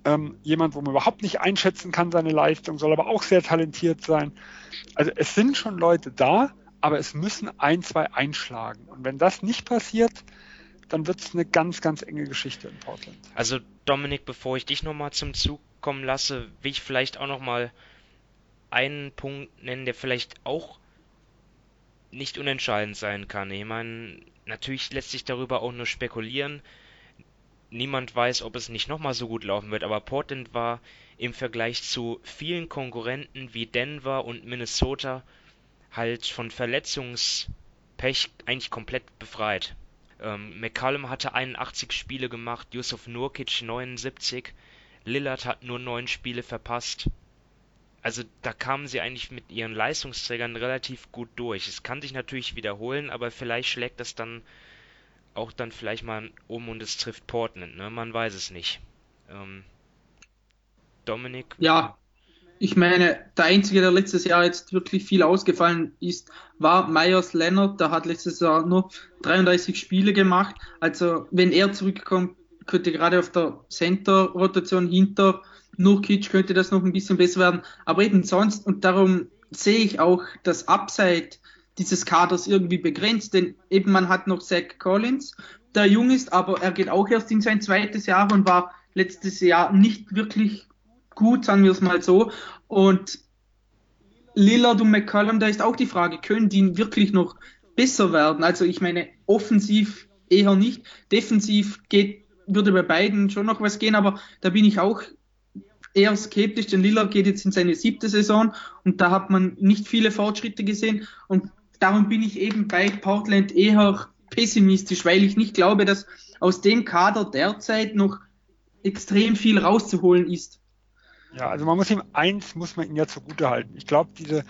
ähm, jemand, wo man überhaupt nicht einschätzen kann, seine Leistung, soll aber auch sehr talentiert sein. Also es sind schon Leute da, aber es müssen ein, zwei einschlagen. Und wenn das nicht passiert, dann wird es eine ganz, ganz enge Geschichte in Portland. Also Dominik, bevor ich dich nochmal zum Zug kommen lasse, will ich vielleicht auch nochmal einen Punkt nennen, der vielleicht auch nicht unentscheidend sein kann. Ich meine, natürlich lässt sich darüber auch nur spekulieren. Niemand weiß, ob es nicht nochmal so gut laufen wird, aber Portland war im Vergleich zu vielen Konkurrenten wie Denver und Minnesota halt von Verletzungspech eigentlich komplett befreit. Ähm, McCallum hatte 81 Spiele gemacht, Yusuf Nurkic 79, Lillard hat nur 9 Spiele verpasst also da kamen sie eigentlich mit ihren Leistungsträgern relativ gut durch. Es kann sich natürlich wiederholen, aber vielleicht schlägt das dann auch dann vielleicht mal um und es trifft Portland, ne? Man weiß es nicht. Ähm, Dominik? Ja, ich meine, der Einzige, der letztes Jahr jetzt wirklich viel ausgefallen ist, war Myers Leonard. Der hat letztes Jahr nur 33 Spiele gemacht. Also, wenn er zurückkommt, könnte gerade auf der Center-Rotation hinter Nurkic könnte das noch ein bisschen besser werden. Aber eben sonst, und darum sehe ich auch das Upside dieses Kaders irgendwie begrenzt, denn eben man hat noch Zach Collins, der jung ist, aber er geht auch erst in sein zweites Jahr und war letztes Jahr nicht wirklich gut, sagen wir es mal so. Und Lillard und McCollum, da ist auch die Frage, können die wirklich noch besser werden? Also ich meine, offensiv eher nicht, defensiv geht, würde bei beiden schon noch was gehen, aber da bin ich auch eher skeptisch, denn Lillard geht jetzt in seine siebte Saison und da hat man nicht viele Fortschritte gesehen und darum bin ich eben bei Portland eher pessimistisch, weil ich nicht glaube, dass aus dem Kader derzeit noch extrem viel rauszuholen ist. Ja, also man muss ihm eins muss man ihm ja zugute halten. Ich glaube, diese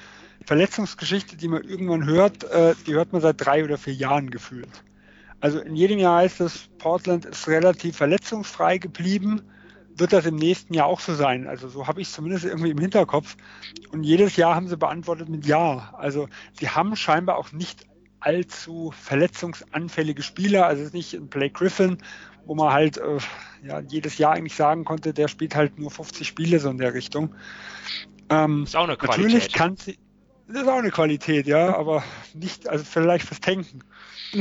Verletzungsgeschichte, die man irgendwann hört, äh, die hört man seit drei oder vier Jahren gefühlt. Also in jedem Jahr heißt es, Portland ist relativ verletzungsfrei geblieben. Wird das im nächsten Jahr auch so sein? Also so habe ich es zumindest irgendwie im Hinterkopf. Und jedes Jahr haben sie beantwortet mit Ja. Also sie haben scheinbar auch nicht allzu verletzungsanfällige Spieler. Also es ist nicht ein Blake Griffin, wo man halt äh, ja, jedes Jahr eigentlich sagen konnte, der spielt halt nur 50 Spiele so in der Richtung. Ähm, ist auch eine Qualität. Natürlich kann sie, das ist auch eine Qualität, ja, aber nicht, also vielleicht fürs Tanken.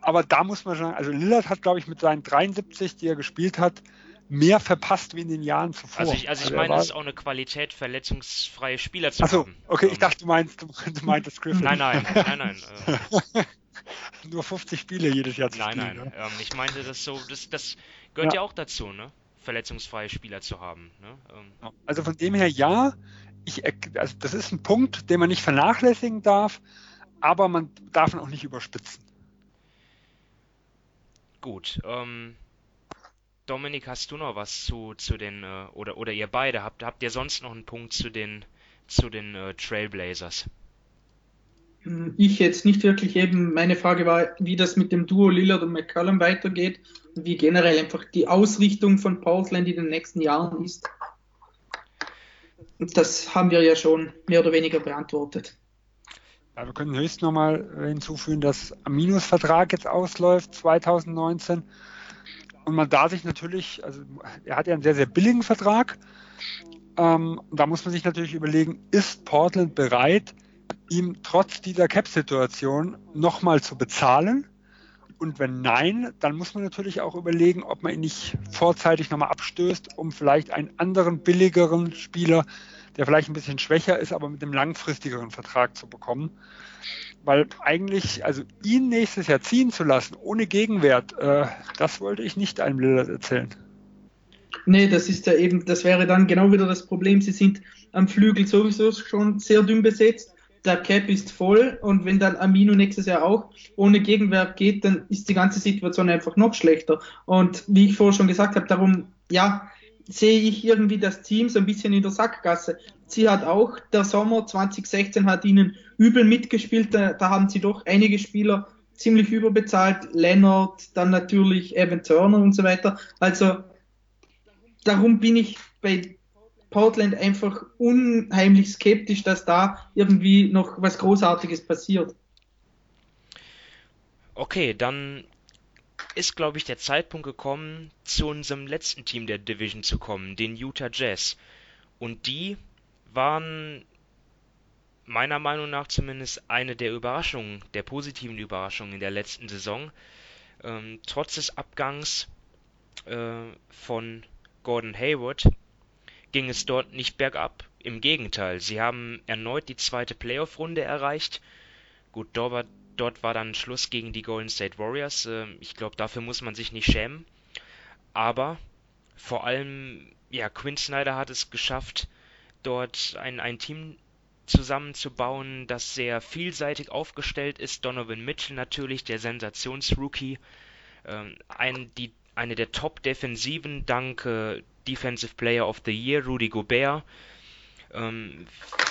aber da muss man sagen, also Lillard hat, glaube ich, mit seinen 73, die er gespielt hat, mehr verpasst wie in den Jahren zuvor. Also ich, also ich also meine, es ist auch eine Qualität, verletzungsfreie Spieler zu Achso, haben. okay, ich ähm, dachte, du meinst, du, du meintest Griffin. Nein, nein, nein, nein. Nur 50 Spiele jedes Jahr zu nein, spielen. Nein, nein, ähm, ich meinte das so, das, das gehört ja. ja auch dazu, ne? Verletzungsfreie Spieler zu haben. Ne? Ähm. Also von dem her ja, ich, also das ist ein Punkt, den man nicht vernachlässigen darf, aber man darf ihn auch nicht überspitzen. Gut, ähm, Dominik, hast du noch was zu, zu den, äh, oder, oder ihr beide, habt, habt ihr sonst noch einen Punkt zu den, zu den äh, Trailblazers? Hm, ich jetzt nicht wirklich eben, meine Frage war, wie das mit dem Duo Lillard und McCallum weitergeht und wie generell einfach die Ausrichtung von Portland in den nächsten Jahren ist. Das haben wir ja schon mehr oder weniger beantwortet. Ja, wir können höchst nochmal hinzufügen, dass Aminos Vertrag jetzt ausläuft 2019 und man da sich natürlich, also er hat ja einen sehr, sehr billigen Vertrag. Ähm, da muss man sich natürlich überlegen, ist Portland bereit, ihm trotz dieser Cap-Situation nochmal zu bezahlen? Und wenn nein, dann muss man natürlich auch überlegen, ob man ihn nicht vorzeitig nochmal abstößt, um vielleicht einen anderen billigeren Spieler, der vielleicht ein bisschen schwächer ist, aber mit einem langfristigeren Vertrag zu bekommen weil eigentlich, also ihn nächstes Jahr ziehen zu lassen, ohne Gegenwert, äh, das wollte ich nicht einem Lillard erzählen. Nee, das ist ja eben, das wäre dann genau wieder das Problem. Sie sind am Flügel sowieso schon sehr dünn besetzt. Der Cap ist voll und wenn dann Amino nächstes Jahr auch ohne Gegenwert geht, dann ist die ganze Situation einfach noch schlechter. Und wie ich vorher schon gesagt habe, darum, ja, sehe ich irgendwie das Team so ein bisschen in der Sackgasse. Sie hat auch, der Sommer 2016 hat ihnen übel mitgespielt, da, da haben sie doch einige Spieler ziemlich überbezahlt, Leonard, dann natürlich Evan Turner und so weiter. Also darum bin ich bei Portland einfach unheimlich skeptisch, dass da irgendwie noch was Großartiges passiert. Okay, dann ist, glaube ich, der Zeitpunkt gekommen, zu unserem letzten Team der Division zu kommen, den Utah Jazz. Und die waren meiner Meinung nach zumindest eine der Überraschungen, der positiven Überraschungen in der letzten Saison. Ähm, trotz des Abgangs äh, von Gordon Hayward ging es dort nicht bergab. Im Gegenteil, sie haben erneut die zweite Playoff-Runde erreicht. Gut, dort war, dort war dann Schluss gegen die Golden State Warriors. Äh, ich glaube, dafür muss man sich nicht schämen. Aber vor allem, ja, Quinn Snyder hat es geschafft, dort ein, ein Team zusammenzubauen, das sehr vielseitig aufgestellt ist. Donovan Mitchell natürlich, der Sensationsrookie, ähm, ein, die, eine der Top-Defensiven dank äh, Defensive Player of the Year, Rudy Gobert. Ähm,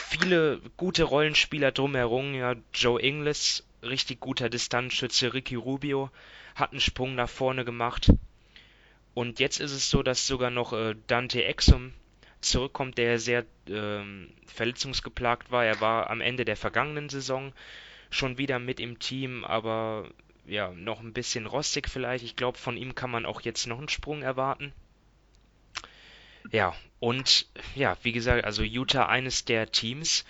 viele gute Rollenspieler drumherum, ja, Joe Ingles, richtig guter Distanzschütze, Ricky Rubio hat einen Sprung nach vorne gemacht. Und jetzt ist es so, dass sogar noch äh, Dante Exum zurückkommt, der sehr ähm, verletzungsgeplagt war. Er war am Ende der vergangenen Saison schon wieder mit im Team, aber ja, noch ein bisschen rostig vielleicht. Ich glaube, von ihm kann man auch jetzt noch einen Sprung erwarten. Ja, und ja, wie gesagt, also Utah eines der Teams,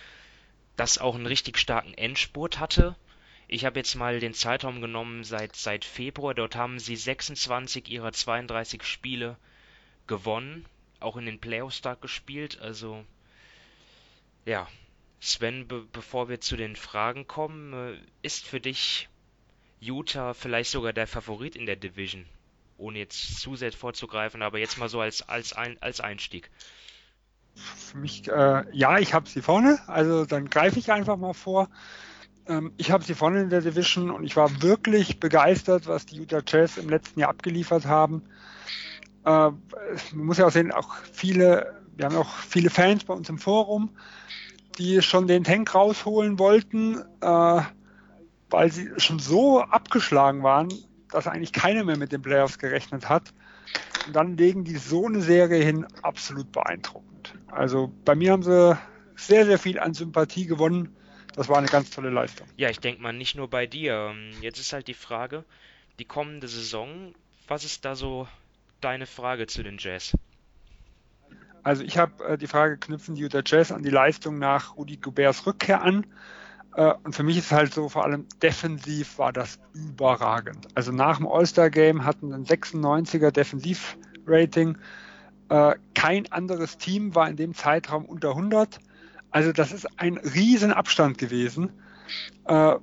das auch einen richtig starken Endspurt hatte. Ich habe jetzt mal den Zeitraum genommen seit, seit Februar. Dort haben sie 26 ihrer 32 Spiele gewonnen, auch in den Playoffs stark gespielt. Also, ja, Sven, be bevor wir zu den Fragen kommen, äh, ist für dich Utah vielleicht sogar der Favorit in der Division? Ohne jetzt zu sehr vorzugreifen, aber jetzt mal so als, als, ein, als Einstieg. Für mich, äh, ja, ich habe sie vorne, also dann greife ich einfach mal vor. Ähm, ich habe sie vorne in der Division und ich war wirklich begeistert, was die Utah Jazz im letzten Jahr abgeliefert haben. Äh, man muss ja auch sehen, auch viele, wir haben auch viele Fans bei uns im Forum, die schon den Tank rausholen wollten, äh, weil sie schon so abgeschlagen waren, dass eigentlich keiner mehr mit den Playoffs gerechnet hat. Und dann legen die so eine Serie hin, absolut beeindruckend. Also bei mir haben sie sehr, sehr viel an Sympathie gewonnen. Das war eine ganz tolle Leistung. Ja, ich denke mal, nicht nur bei dir. Ähm, jetzt ist halt die Frage, die kommende Saison, was ist da so deine Frage zu den Jazz? Also ich habe äh, die Frage, knüpfen die Utah Jazz an die Leistung nach Rudi Goberts Rückkehr an? Äh, und für mich ist halt so, vor allem defensiv war das überragend. Also nach dem All-Star-Game hatten ein 96er Defensiv-Rating. Äh, kein anderes Team war in dem Zeitraum unter 100. Also das ist ein Riesenabstand gewesen. Äh,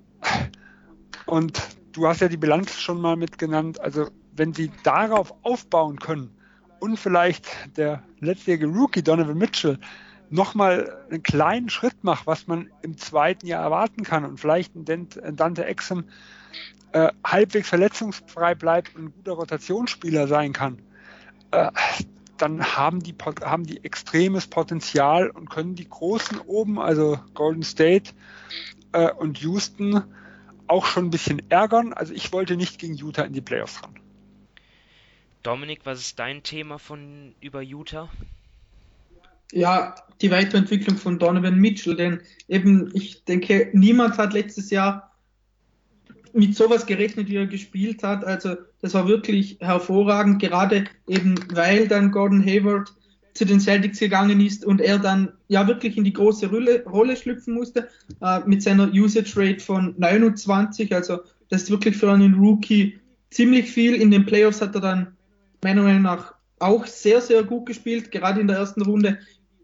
und du hast ja die Bilanz schon mal mitgenannt. Also wenn sie darauf aufbauen können und vielleicht der letztjährige Rookie Donovan Mitchell nochmal einen kleinen Schritt macht, was man im zweiten Jahr erwarten kann und vielleicht ein Dante Exum äh, halbwegs verletzungsfrei bleibt und ein guter Rotationsspieler sein kann, äh, dann haben die, haben die extremes Potenzial und können die Großen oben, also Golden State äh, und Houston, auch schon ein bisschen ärgern. Also ich wollte nicht gegen Utah in die Playoffs ran. Dominik, was ist dein Thema von über Utah? Ja, die Weiterentwicklung von Donovan Mitchell, denn eben, ich denke, niemand hat letztes Jahr mit sowas gerechnet, wie er gespielt hat. Also, das war wirklich hervorragend, gerade eben, weil dann Gordon Hayward zu den Celtics gegangen ist und er dann ja wirklich in die große Rolle, Rolle schlüpfen musste, äh, mit seiner Usage Rate von 29. Also, das ist wirklich für einen Rookie ziemlich viel. In den Playoffs hat er dann meiner Meinung nach auch sehr, sehr gut gespielt, gerade in der ersten Runde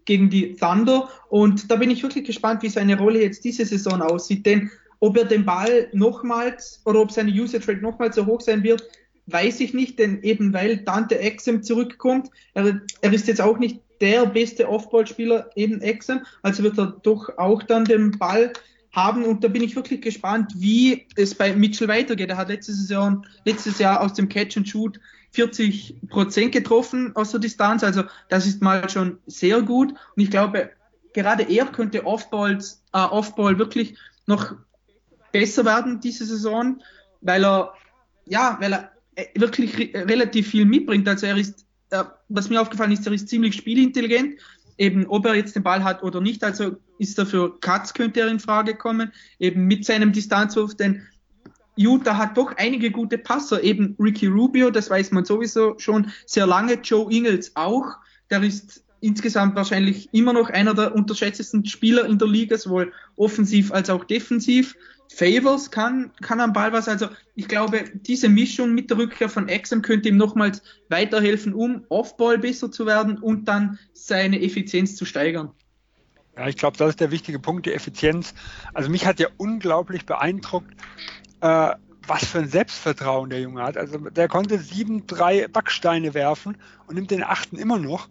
gegen die Thunder. Und da bin ich wirklich gespannt, wie seine Rolle jetzt diese Saison aussieht. Denn ob er den Ball nochmals oder ob seine Usage Rate nochmals so hoch sein wird, weiß ich nicht, denn eben weil Dante Exum zurückkommt, er, er ist jetzt auch nicht der beste Offball-Spieler, eben Exum, also wird er doch auch dann den Ball haben und da bin ich wirklich gespannt, wie es bei Mitchell weitergeht. Er hat letzte Saison, letztes Jahr aus dem Catch and Shoot 40 Prozent getroffen aus der Distanz. Also das ist mal schon sehr gut. Und ich glaube, gerade er könnte Offball, äh, Offball wirklich noch besser werden diese Saison, weil er, ja, weil er äh, wirklich re relativ viel mitbringt. Also er ist, äh, was mir aufgefallen ist, er ist ziemlich spielintelligent. Eben, ob er jetzt den Ball hat oder nicht, also ist er für Katz könnte er in Frage kommen, eben mit seinem Distanzwurf, denn Utah hat doch einige gute Passer, eben Ricky Rubio, das weiß man sowieso schon sehr lange, Joe Ingles auch, der ist insgesamt wahrscheinlich immer noch einer der unterschätztesten Spieler in der Liga, sowohl offensiv als auch defensiv. Favors kann, kann am Ball was, also ich glaube, diese Mischung mit der Rückkehr von Exum könnte ihm nochmals weiterhelfen, um Offball besser zu werden und dann seine Effizienz zu steigern. Ja, ich glaube, das ist der wichtige Punkt, die Effizienz. Also mich hat ja unglaublich beeindruckt, äh, was für ein Selbstvertrauen der Junge hat. Also der konnte sieben, drei Backsteine werfen und nimmt den achten immer noch.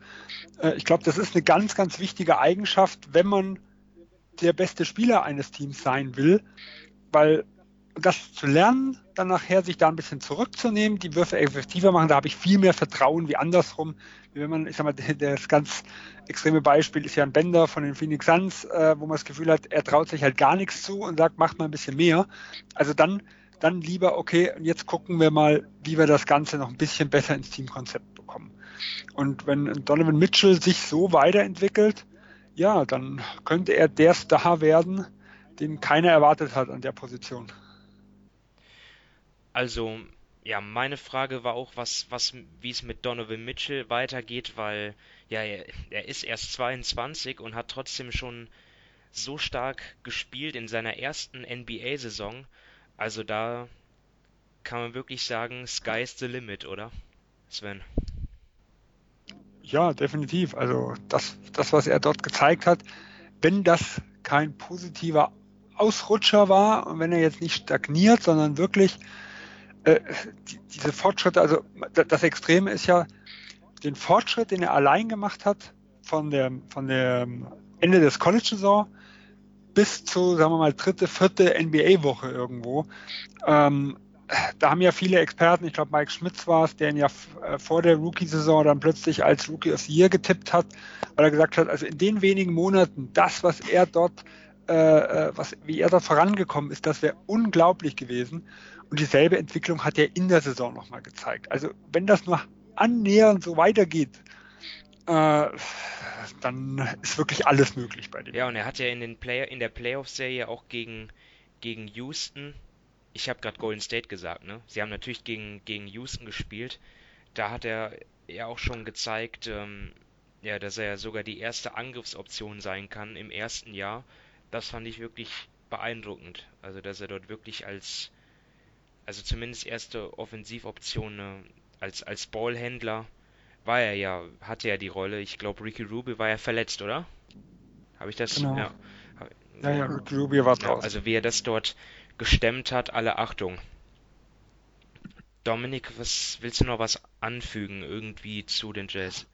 Äh, ich glaube, das ist eine ganz, ganz wichtige Eigenschaft, wenn man der beste Spieler eines Teams sein will, weil das zu lernen, dann nachher sich da ein bisschen zurückzunehmen, die Würfe effektiver machen, da habe ich viel mehr Vertrauen wie andersrum. Wenn man, ich sag mal, das ganz extreme Beispiel ist ja ein Bender von den Phoenix Suns, äh, wo man das Gefühl hat, er traut sich halt gar nichts zu und sagt, macht mal ein bisschen mehr. Also dann, dann lieber, okay, jetzt gucken wir mal, wie wir das Ganze noch ein bisschen besser ins Teamkonzept bekommen. Und wenn Donovan Mitchell sich so weiterentwickelt, ja, dann könnte er der Star werden, den keiner erwartet hat an der Position. Also, ja, meine Frage war auch, was, was, wie es mit Donovan Mitchell weitergeht, weil ja, er, er ist erst 22 und hat trotzdem schon so stark gespielt in seiner ersten NBA-Saison. Also da kann man wirklich sagen, sky's the limit, oder? Sven. Ja, definitiv. Also das, das, was er dort gezeigt hat, wenn das kein positiver Ausrutscher war und wenn er jetzt nicht stagniert, sondern wirklich äh, die, diese Fortschritte, also das Extreme ist ja den Fortschritt, den er allein gemacht hat, von der, von der Ende des College-Saison bis zu, sagen wir mal, dritte, vierte NBA-Woche irgendwo. Ähm, da haben ja viele Experten, ich glaube Mike Schmitz war es, der ihn ja äh, vor der Rookie-Saison dann plötzlich als Rookie of the Year getippt hat, weil er gesagt hat, also in den wenigen Monaten, das, was er dort, äh, äh was, wie er dort vorangekommen ist, das wäre unglaublich gewesen. Und dieselbe Entwicklung hat er in der Saison nochmal gezeigt. Also wenn das nur annähernd so weitergeht, äh, dann ist wirklich alles möglich bei dem. Ja, und er hat ja in, den Play in der Playoff-Serie auch gegen, gegen Houston ich habe gerade Golden State gesagt, ne? Sie haben natürlich gegen, gegen Houston gespielt. Da hat er ja auch schon gezeigt, ähm, ja, dass er sogar die erste Angriffsoption sein kann im ersten Jahr. Das fand ich wirklich beeindruckend. Also, dass er dort wirklich als, also zumindest erste Offensivoption ne, als, als Ballhändler war er ja, hatte er die Rolle. Ich glaube, Ricky Ruby war ja verletzt, oder? Habe ich das? Genau. Ja. Ja, ja, Ricky Ruby war draußen. Ja, also wie er das dort gestemmt hat, alle Achtung. Dominik, was willst du noch was anfügen irgendwie zu den Jazz?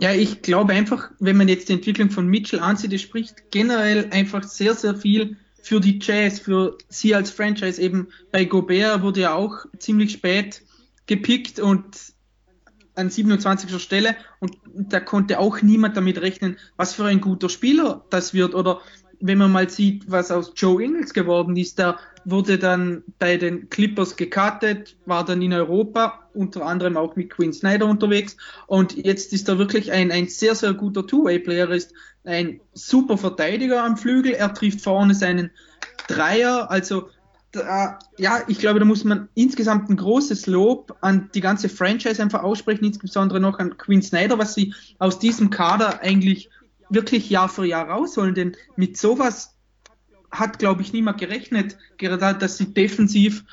Ja, ich glaube einfach, wenn man jetzt die Entwicklung von Mitchell ansieht, es spricht generell einfach sehr, sehr viel für die Jazz, für sie als Franchise. Eben bei Gobert wurde ja auch ziemlich spät gepickt und an 27. Stelle und da konnte auch niemand damit rechnen, was für ein guter Spieler das wird oder wenn man mal sieht, was aus Joe Ingles geworden ist, der wurde dann bei den Clippers gekartet, war dann in Europa, unter anderem auch mit Quinn Snyder unterwegs. Und jetzt ist er wirklich ein, ein sehr, sehr guter Two-Way-Player, ist ein super Verteidiger am Flügel, er trifft vorne seinen Dreier, also da, ja, ich glaube, da muss man insgesamt ein großes Lob an die ganze Franchise einfach aussprechen, insbesondere noch an Quinn Snyder, was sie aus diesem Kader eigentlich wirklich Jahr für Jahr rausholen, denn mit sowas hat, glaube ich, niemand gerechnet, gerade dass sie defensiv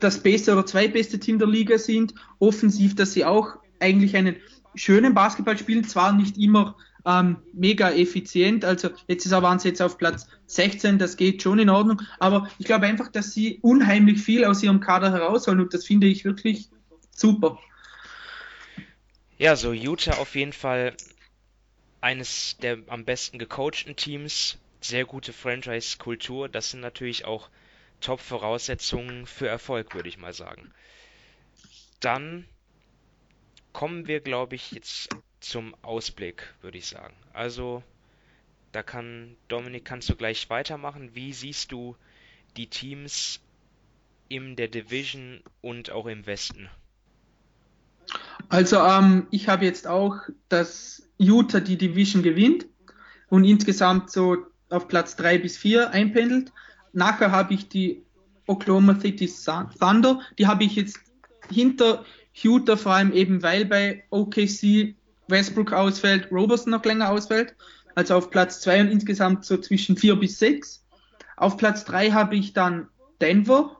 das beste oder zweitbeste Team der Liga sind, offensiv, dass sie auch eigentlich einen schönen Basketball spielen, zwar nicht immer ähm, mega effizient, also letztes Jahr waren sie jetzt auf Platz 16, das geht schon in Ordnung, aber ich glaube einfach, dass sie unheimlich viel aus ihrem Kader herausholen und das finde ich wirklich super. Ja, so Utah auf jeden Fall eines der am besten gecoachten Teams, sehr gute Franchise-Kultur, das sind natürlich auch Top-Voraussetzungen für Erfolg, würde ich mal sagen. Dann kommen wir, glaube ich, jetzt zum Ausblick, würde ich sagen. Also, da kann Dominik, kannst du gleich weitermachen. Wie siehst du die Teams in der Division und auch im Westen? Also, ähm, ich habe jetzt auch das Utah die Division gewinnt und insgesamt so auf Platz 3 bis 4 einpendelt. Nachher habe ich die Oklahoma City Thunder, die habe ich jetzt hinter Utah, vor allem eben weil bei OKC Westbrook ausfällt, Roberson noch länger ausfällt, also auf Platz 2 und insgesamt so zwischen 4 bis 6. Auf Platz 3 habe ich dann Denver,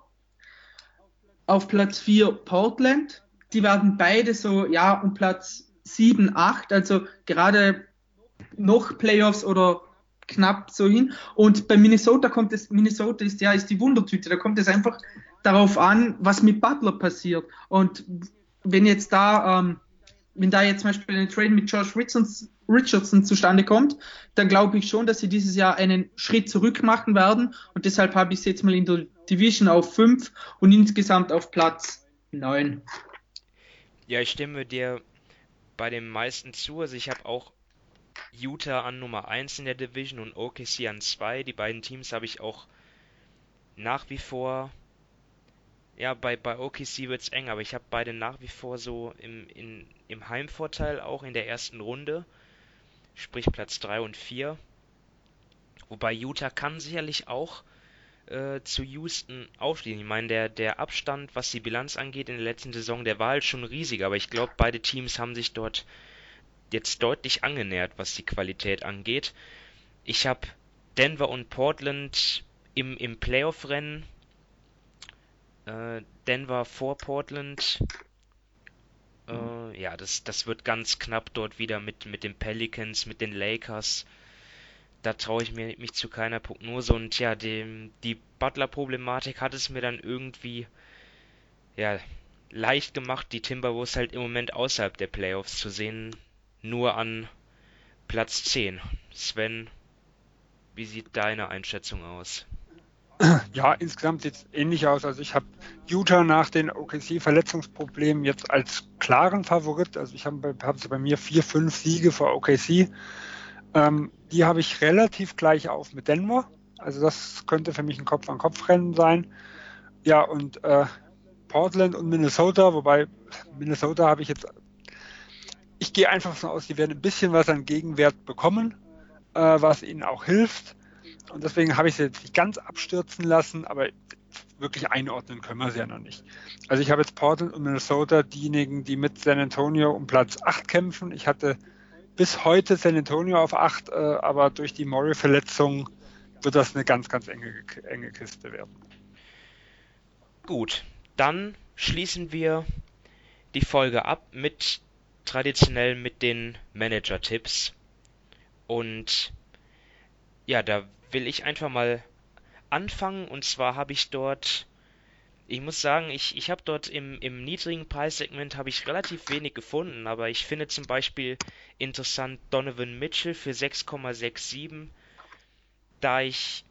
auf Platz 4 Portland, die werden beide so, ja, um Platz 7, 8, also gerade noch Playoffs oder knapp so hin. Und bei Minnesota kommt es, Minnesota ist ja ist die Wundertüte, da kommt es einfach darauf an, was mit Butler passiert. Und wenn jetzt da, ähm, wenn da jetzt zum Beispiel ein Trade mit Josh Richardson, Richardson zustande kommt, dann glaube ich schon, dass sie dieses Jahr einen Schritt zurück machen werden. Und deshalb habe ich es jetzt mal in der Division auf 5 und insgesamt auf Platz 9. Ja, ich stimme dir bei den meisten zu. Also ich habe auch Utah an Nummer 1 in der Division und OKC an 2. Die beiden Teams habe ich auch nach wie vor. Ja, bei, bei OKC wird es eng, aber ich habe beide nach wie vor so im, in, im Heimvorteil auch in der ersten Runde. Sprich Platz 3 und 4. Wobei Utah kann sicherlich auch äh, zu Houston aufstehen. Ich meine, der, der Abstand, was die Bilanz angeht in der letzten Saison, der war halt schon riesig, aber ich glaube, beide Teams haben sich dort jetzt deutlich angenähert, was die Qualität angeht. ich habe Denver und Portland im, im Playoff-Rennen. Äh, Denver vor Portland. Äh, ja, das, das wird ganz knapp dort wieder mit, mit den Pelicans, mit den Lakers. Da traue ich mir, mich zu keiner Prognose. Und ja, dem, die Butler-Problematik hat es mir dann irgendwie ja, leicht gemacht, die Timberwolves halt im Moment außerhalb der Playoffs zu sehen. Nur an Platz 10. Sven, wie sieht deine Einschätzung aus? Ja, insgesamt sieht es ähnlich aus. Also ich habe Utah nach den OKC-Verletzungsproblemen jetzt als klaren Favorit. Also ich habe hab bei mir vier, fünf Siege vor OKC. Ähm, die habe ich relativ gleich auf mit Denver. Also das könnte für mich ein Kopf-an-Kopf-Rennen sein. Ja, und äh, Portland und Minnesota, wobei Minnesota habe ich jetzt, ich gehe einfach davon aus, die werden ein bisschen was an Gegenwert bekommen, äh, was ihnen auch hilft. Und deswegen habe ich sie jetzt nicht ganz abstürzen lassen, aber wirklich einordnen können wir sie ja noch nicht. Also ich habe jetzt Portland und Minnesota, diejenigen, die mit San Antonio um Platz 8 kämpfen. Ich hatte bis heute San Antonio auf 8, äh, aber durch die Murray-Verletzung wird das eine ganz, ganz enge, enge Kiste werden. Gut, dann schließen wir die Folge ab mit traditionell mit den Manager-Tipps. Und ja, da will ich einfach mal anfangen. Und zwar habe ich dort, ich muss sagen, ich, ich habe dort im, im niedrigen Preissegment habe ich relativ wenig gefunden, aber ich finde zum Beispiel interessant Donovan Mitchell für 6,67, da ich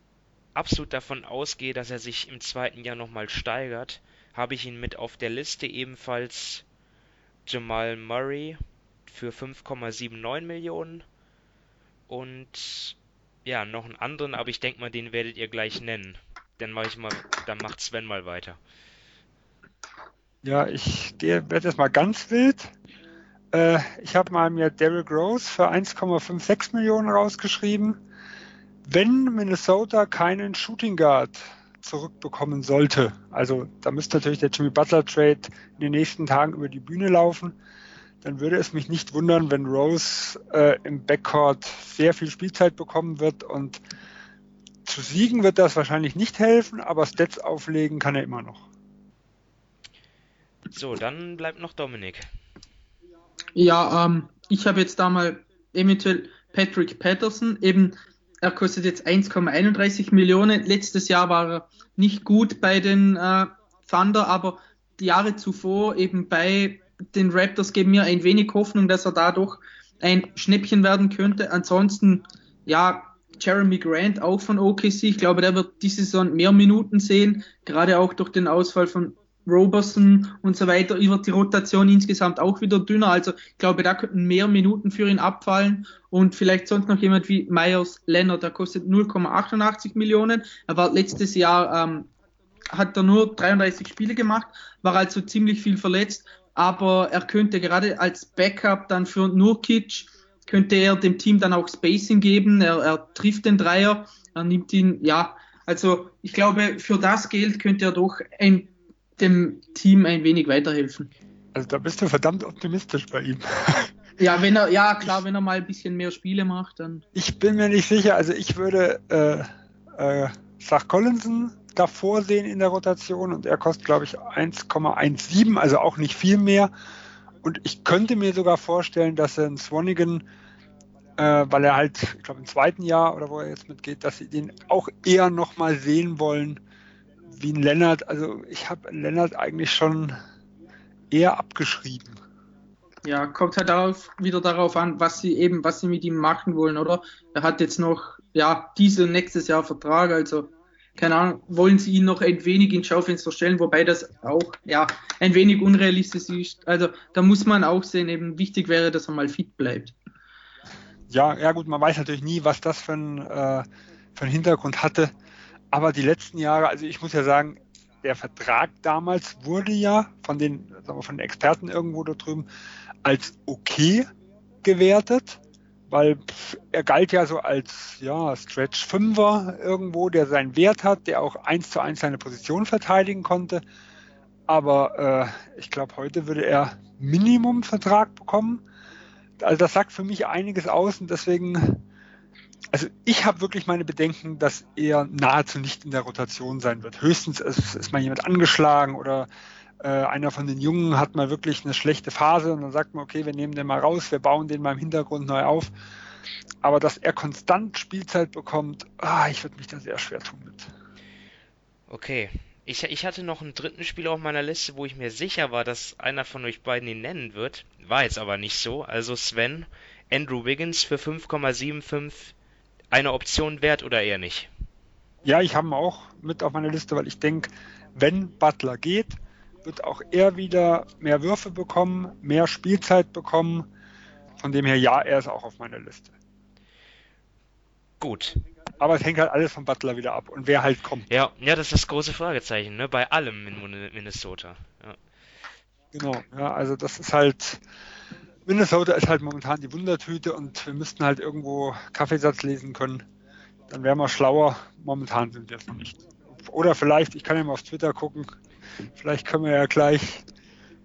absolut davon ausgehe, dass er sich im zweiten Jahr nochmal steigert habe ich ihn mit auf der Liste ebenfalls Jamal Murray für 5,79 Millionen und ja, noch einen anderen, aber ich denke mal, den werdet ihr gleich nennen. Dann mache ich mal, dann macht Sven mal weiter. Ja, ich werde jetzt mal ganz wild. Äh, ich habe mal mir Derrick Rose für 1,56 Millionen rausgeschrieben. Wenn Minnesota keinen Shooting Guard zurückbekommen sollte. Also da müsste natürlich der Jimmy Butler Trade in den nächsten Tagen über die Bühne laufen. Dann würde es mich nicht wundern, wenn Rose äh, im Backcourt sehr viel Spielzeit bekommen wird und zu siegen wird das wahrscheinlich nicht helfen, aber Stats auflegen kann er immer noch. So, dann bleibt noch Dominik. Ja, ähm, ich habe jetzt da mal eventuell Patrick Patterson, eben er kostet jetzt 1,31 Millionen. Letztes Jahr war er nicht gut bei den äh, Thunder, aber die Jahre zuvor eben bei den Raptors geben mir ein wenig Hoffnung, dass er dadurch ein Schnäppchen werden könnte. Ansonsten, ja, Jeremy Grant auch von OKC. Ich glaube, der wird diese Saison mehr Minuten sehen, gerade auch durch den Ausfall von Roberson und so weiter, wird die Rotation insgesamt auch wieder dünner. Also ich glaube, da könnten mehr Minuten für ihn abfallen und vielleicht sonst noch jemand wie Myers Leonard, der kostet 0,88 Millionen. Er war letztes Jahr, ähm, hat er nur 33 Spiele gemacht, war also ziemlich viel verletzt, aber er könnte gerade als Backup dann für Nurkic, könnte er dem Team dann auch Spacing geben, er, er trifft den Dreier, er nimmt ihn, ja, also ich glaube, für das Geld könnte er doch ein dem Team ein wenig weiterhelfen. Also da bist du verdammt optimistisch bei ihm. Ja, wenn er, ja klar, wenn er mal ein bisschen mehr Spiele macht, dann. Ich bin mir nicht sicher, also ich würde äh, äh, Sach Collinson davor sehen in der Rotation und er kostet, glaube ich, 1,17, also auch nicht viel mehr. Und ich könnte mir sogar vorstellen, dass er in Swanigan, äh, weil er halt, ich glaube, im zweiten Jahr oder wo er jetzt mitgeht, dass sie den auch eher nochmal sehen wollen wie ein Lennart, also ich habe Lennart eigentlich schon eher abgeschrieben. Ja, kommt halt darauf, wieder darauf an, was sie eben, was sie mit ihm machen wollen, oder? Er hat jetzt noch, ja, dieses und nächstes Jahr Vertrag, also keine Ahnung, wollen sie ihn noch ein wenig ins Schaufenster stellen, wobei das auch, ja, ein wenig unrealistisch ist. Also da muss man auch sehen, eben wichtig wäre, dass er mal fit bleibt. Ja, ja gut, man weiß natürlich nie, was das für ein, äh, für einen Hintergrund hatte. Aber die letzten Jahre, also ich muss ja sagen, der Vertrag damals wurde ja von den, sagen wir, von den Experten irgendwo da drüben als okay gewertet, weil er galt ja so als ja, Stretch Fünfer irgendwo, der seinen Wert hat, der auch eins zu eins seine Position verteidigen konnte. Aber äh, ich glaube, heute würde er Minimum-Vertrag bekommen. Also das sagt für mich einiges aus und deswegen also ich habe wirklich meine Bedenken, dass er nahezu nicht in der Rotation sein wird. Höchstens ist, ist mal jemand angeschlagen oder äh, einer von den Jungen hat mal wirklich eine schlechte Phase und dann sagt man, okay, wir nehmen den mal raus, wir bauen den mal im Hintergrund neu auf. Aber dass er konstant Spielzeit bekommt, ah, ich würde mich da sehr schwer tun mit. Okay. Ich, ich hatte noch einen dritten Spieler auf meiner Liste, wo ich mir sicher war, dass einer von euch beiden ihn nennen wird. War jetzt aber nicht so. Also Sven, Andrew Wiggins für 5,75 eine Option wert oder eher nicht? Ja, ich habe ihn auch mit auf meiner Liste, weil ich denke, wenn Butler geht, wird auch er wieder mehr Würfe bekommen, mehr Spielzeit bekommen. Von dem her, ja, er ist auch auf meiner Liste. Gut. Aber es hängt halt alles vom Butler wieder ab und wer halt kommt. Ja, ja, das ist das große Fragezeichen, ne? Bei allem in Minnesota. Ja. Genau, ja, also das ist halt. Minnesota ist halt momentan die Wundertüte und wir müssten halt irgendwo Kaffeesatz lesen können. Dann wären wir schlauer. Momentan sind wir es noch nicht. Oder vielleicht, ich kann ja mal auf Twitter gucken, vielleicht können wir ja gleich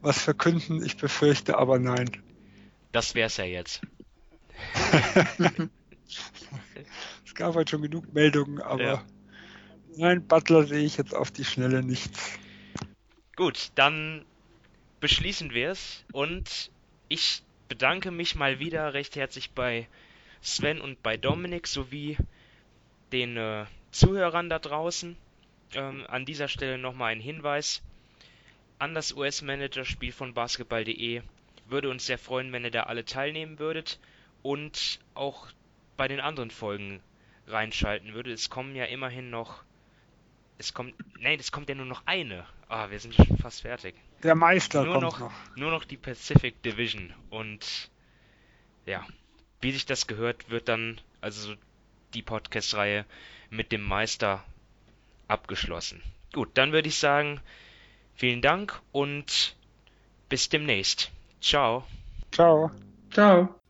was verkünden. Ich befürchte aber nein. Das wär's ja jetzt. es gab halt schon genug Meldungen, aber ja. nein, Butler sehe ich jetzt auf die Schnelle nichts. Gut, dann beschließen wir es und ich bedanke mich mal wieder recht herzlich bei Sven und bei Dominik sowie den äh, Zuhörern da draußen. Ähm, an dieser Stelle nochmal ein Hinweis an das US-Manager-Spiel von basketball.de. Würde uns sehr freuen, wenn ihr da alle teilnehmen würdet und auch bei den anderen Folgen reinschalten würdet. Es kommen ja immerhin noch. Es kommt. Nein, es kommt ja nur noch eine. Ah, wir sind schon fast fertig. Der Meister nur kommt noch, noch. Nur noch die Pacific Division. Und ja, wie sich das gehört, wird dann also die Podcast-Reihe mit dem Meister abgeschlossen. Gut, dann würde ich sagen, vielen Dank und bis demnächst. Ciao. Ciao. Ciao.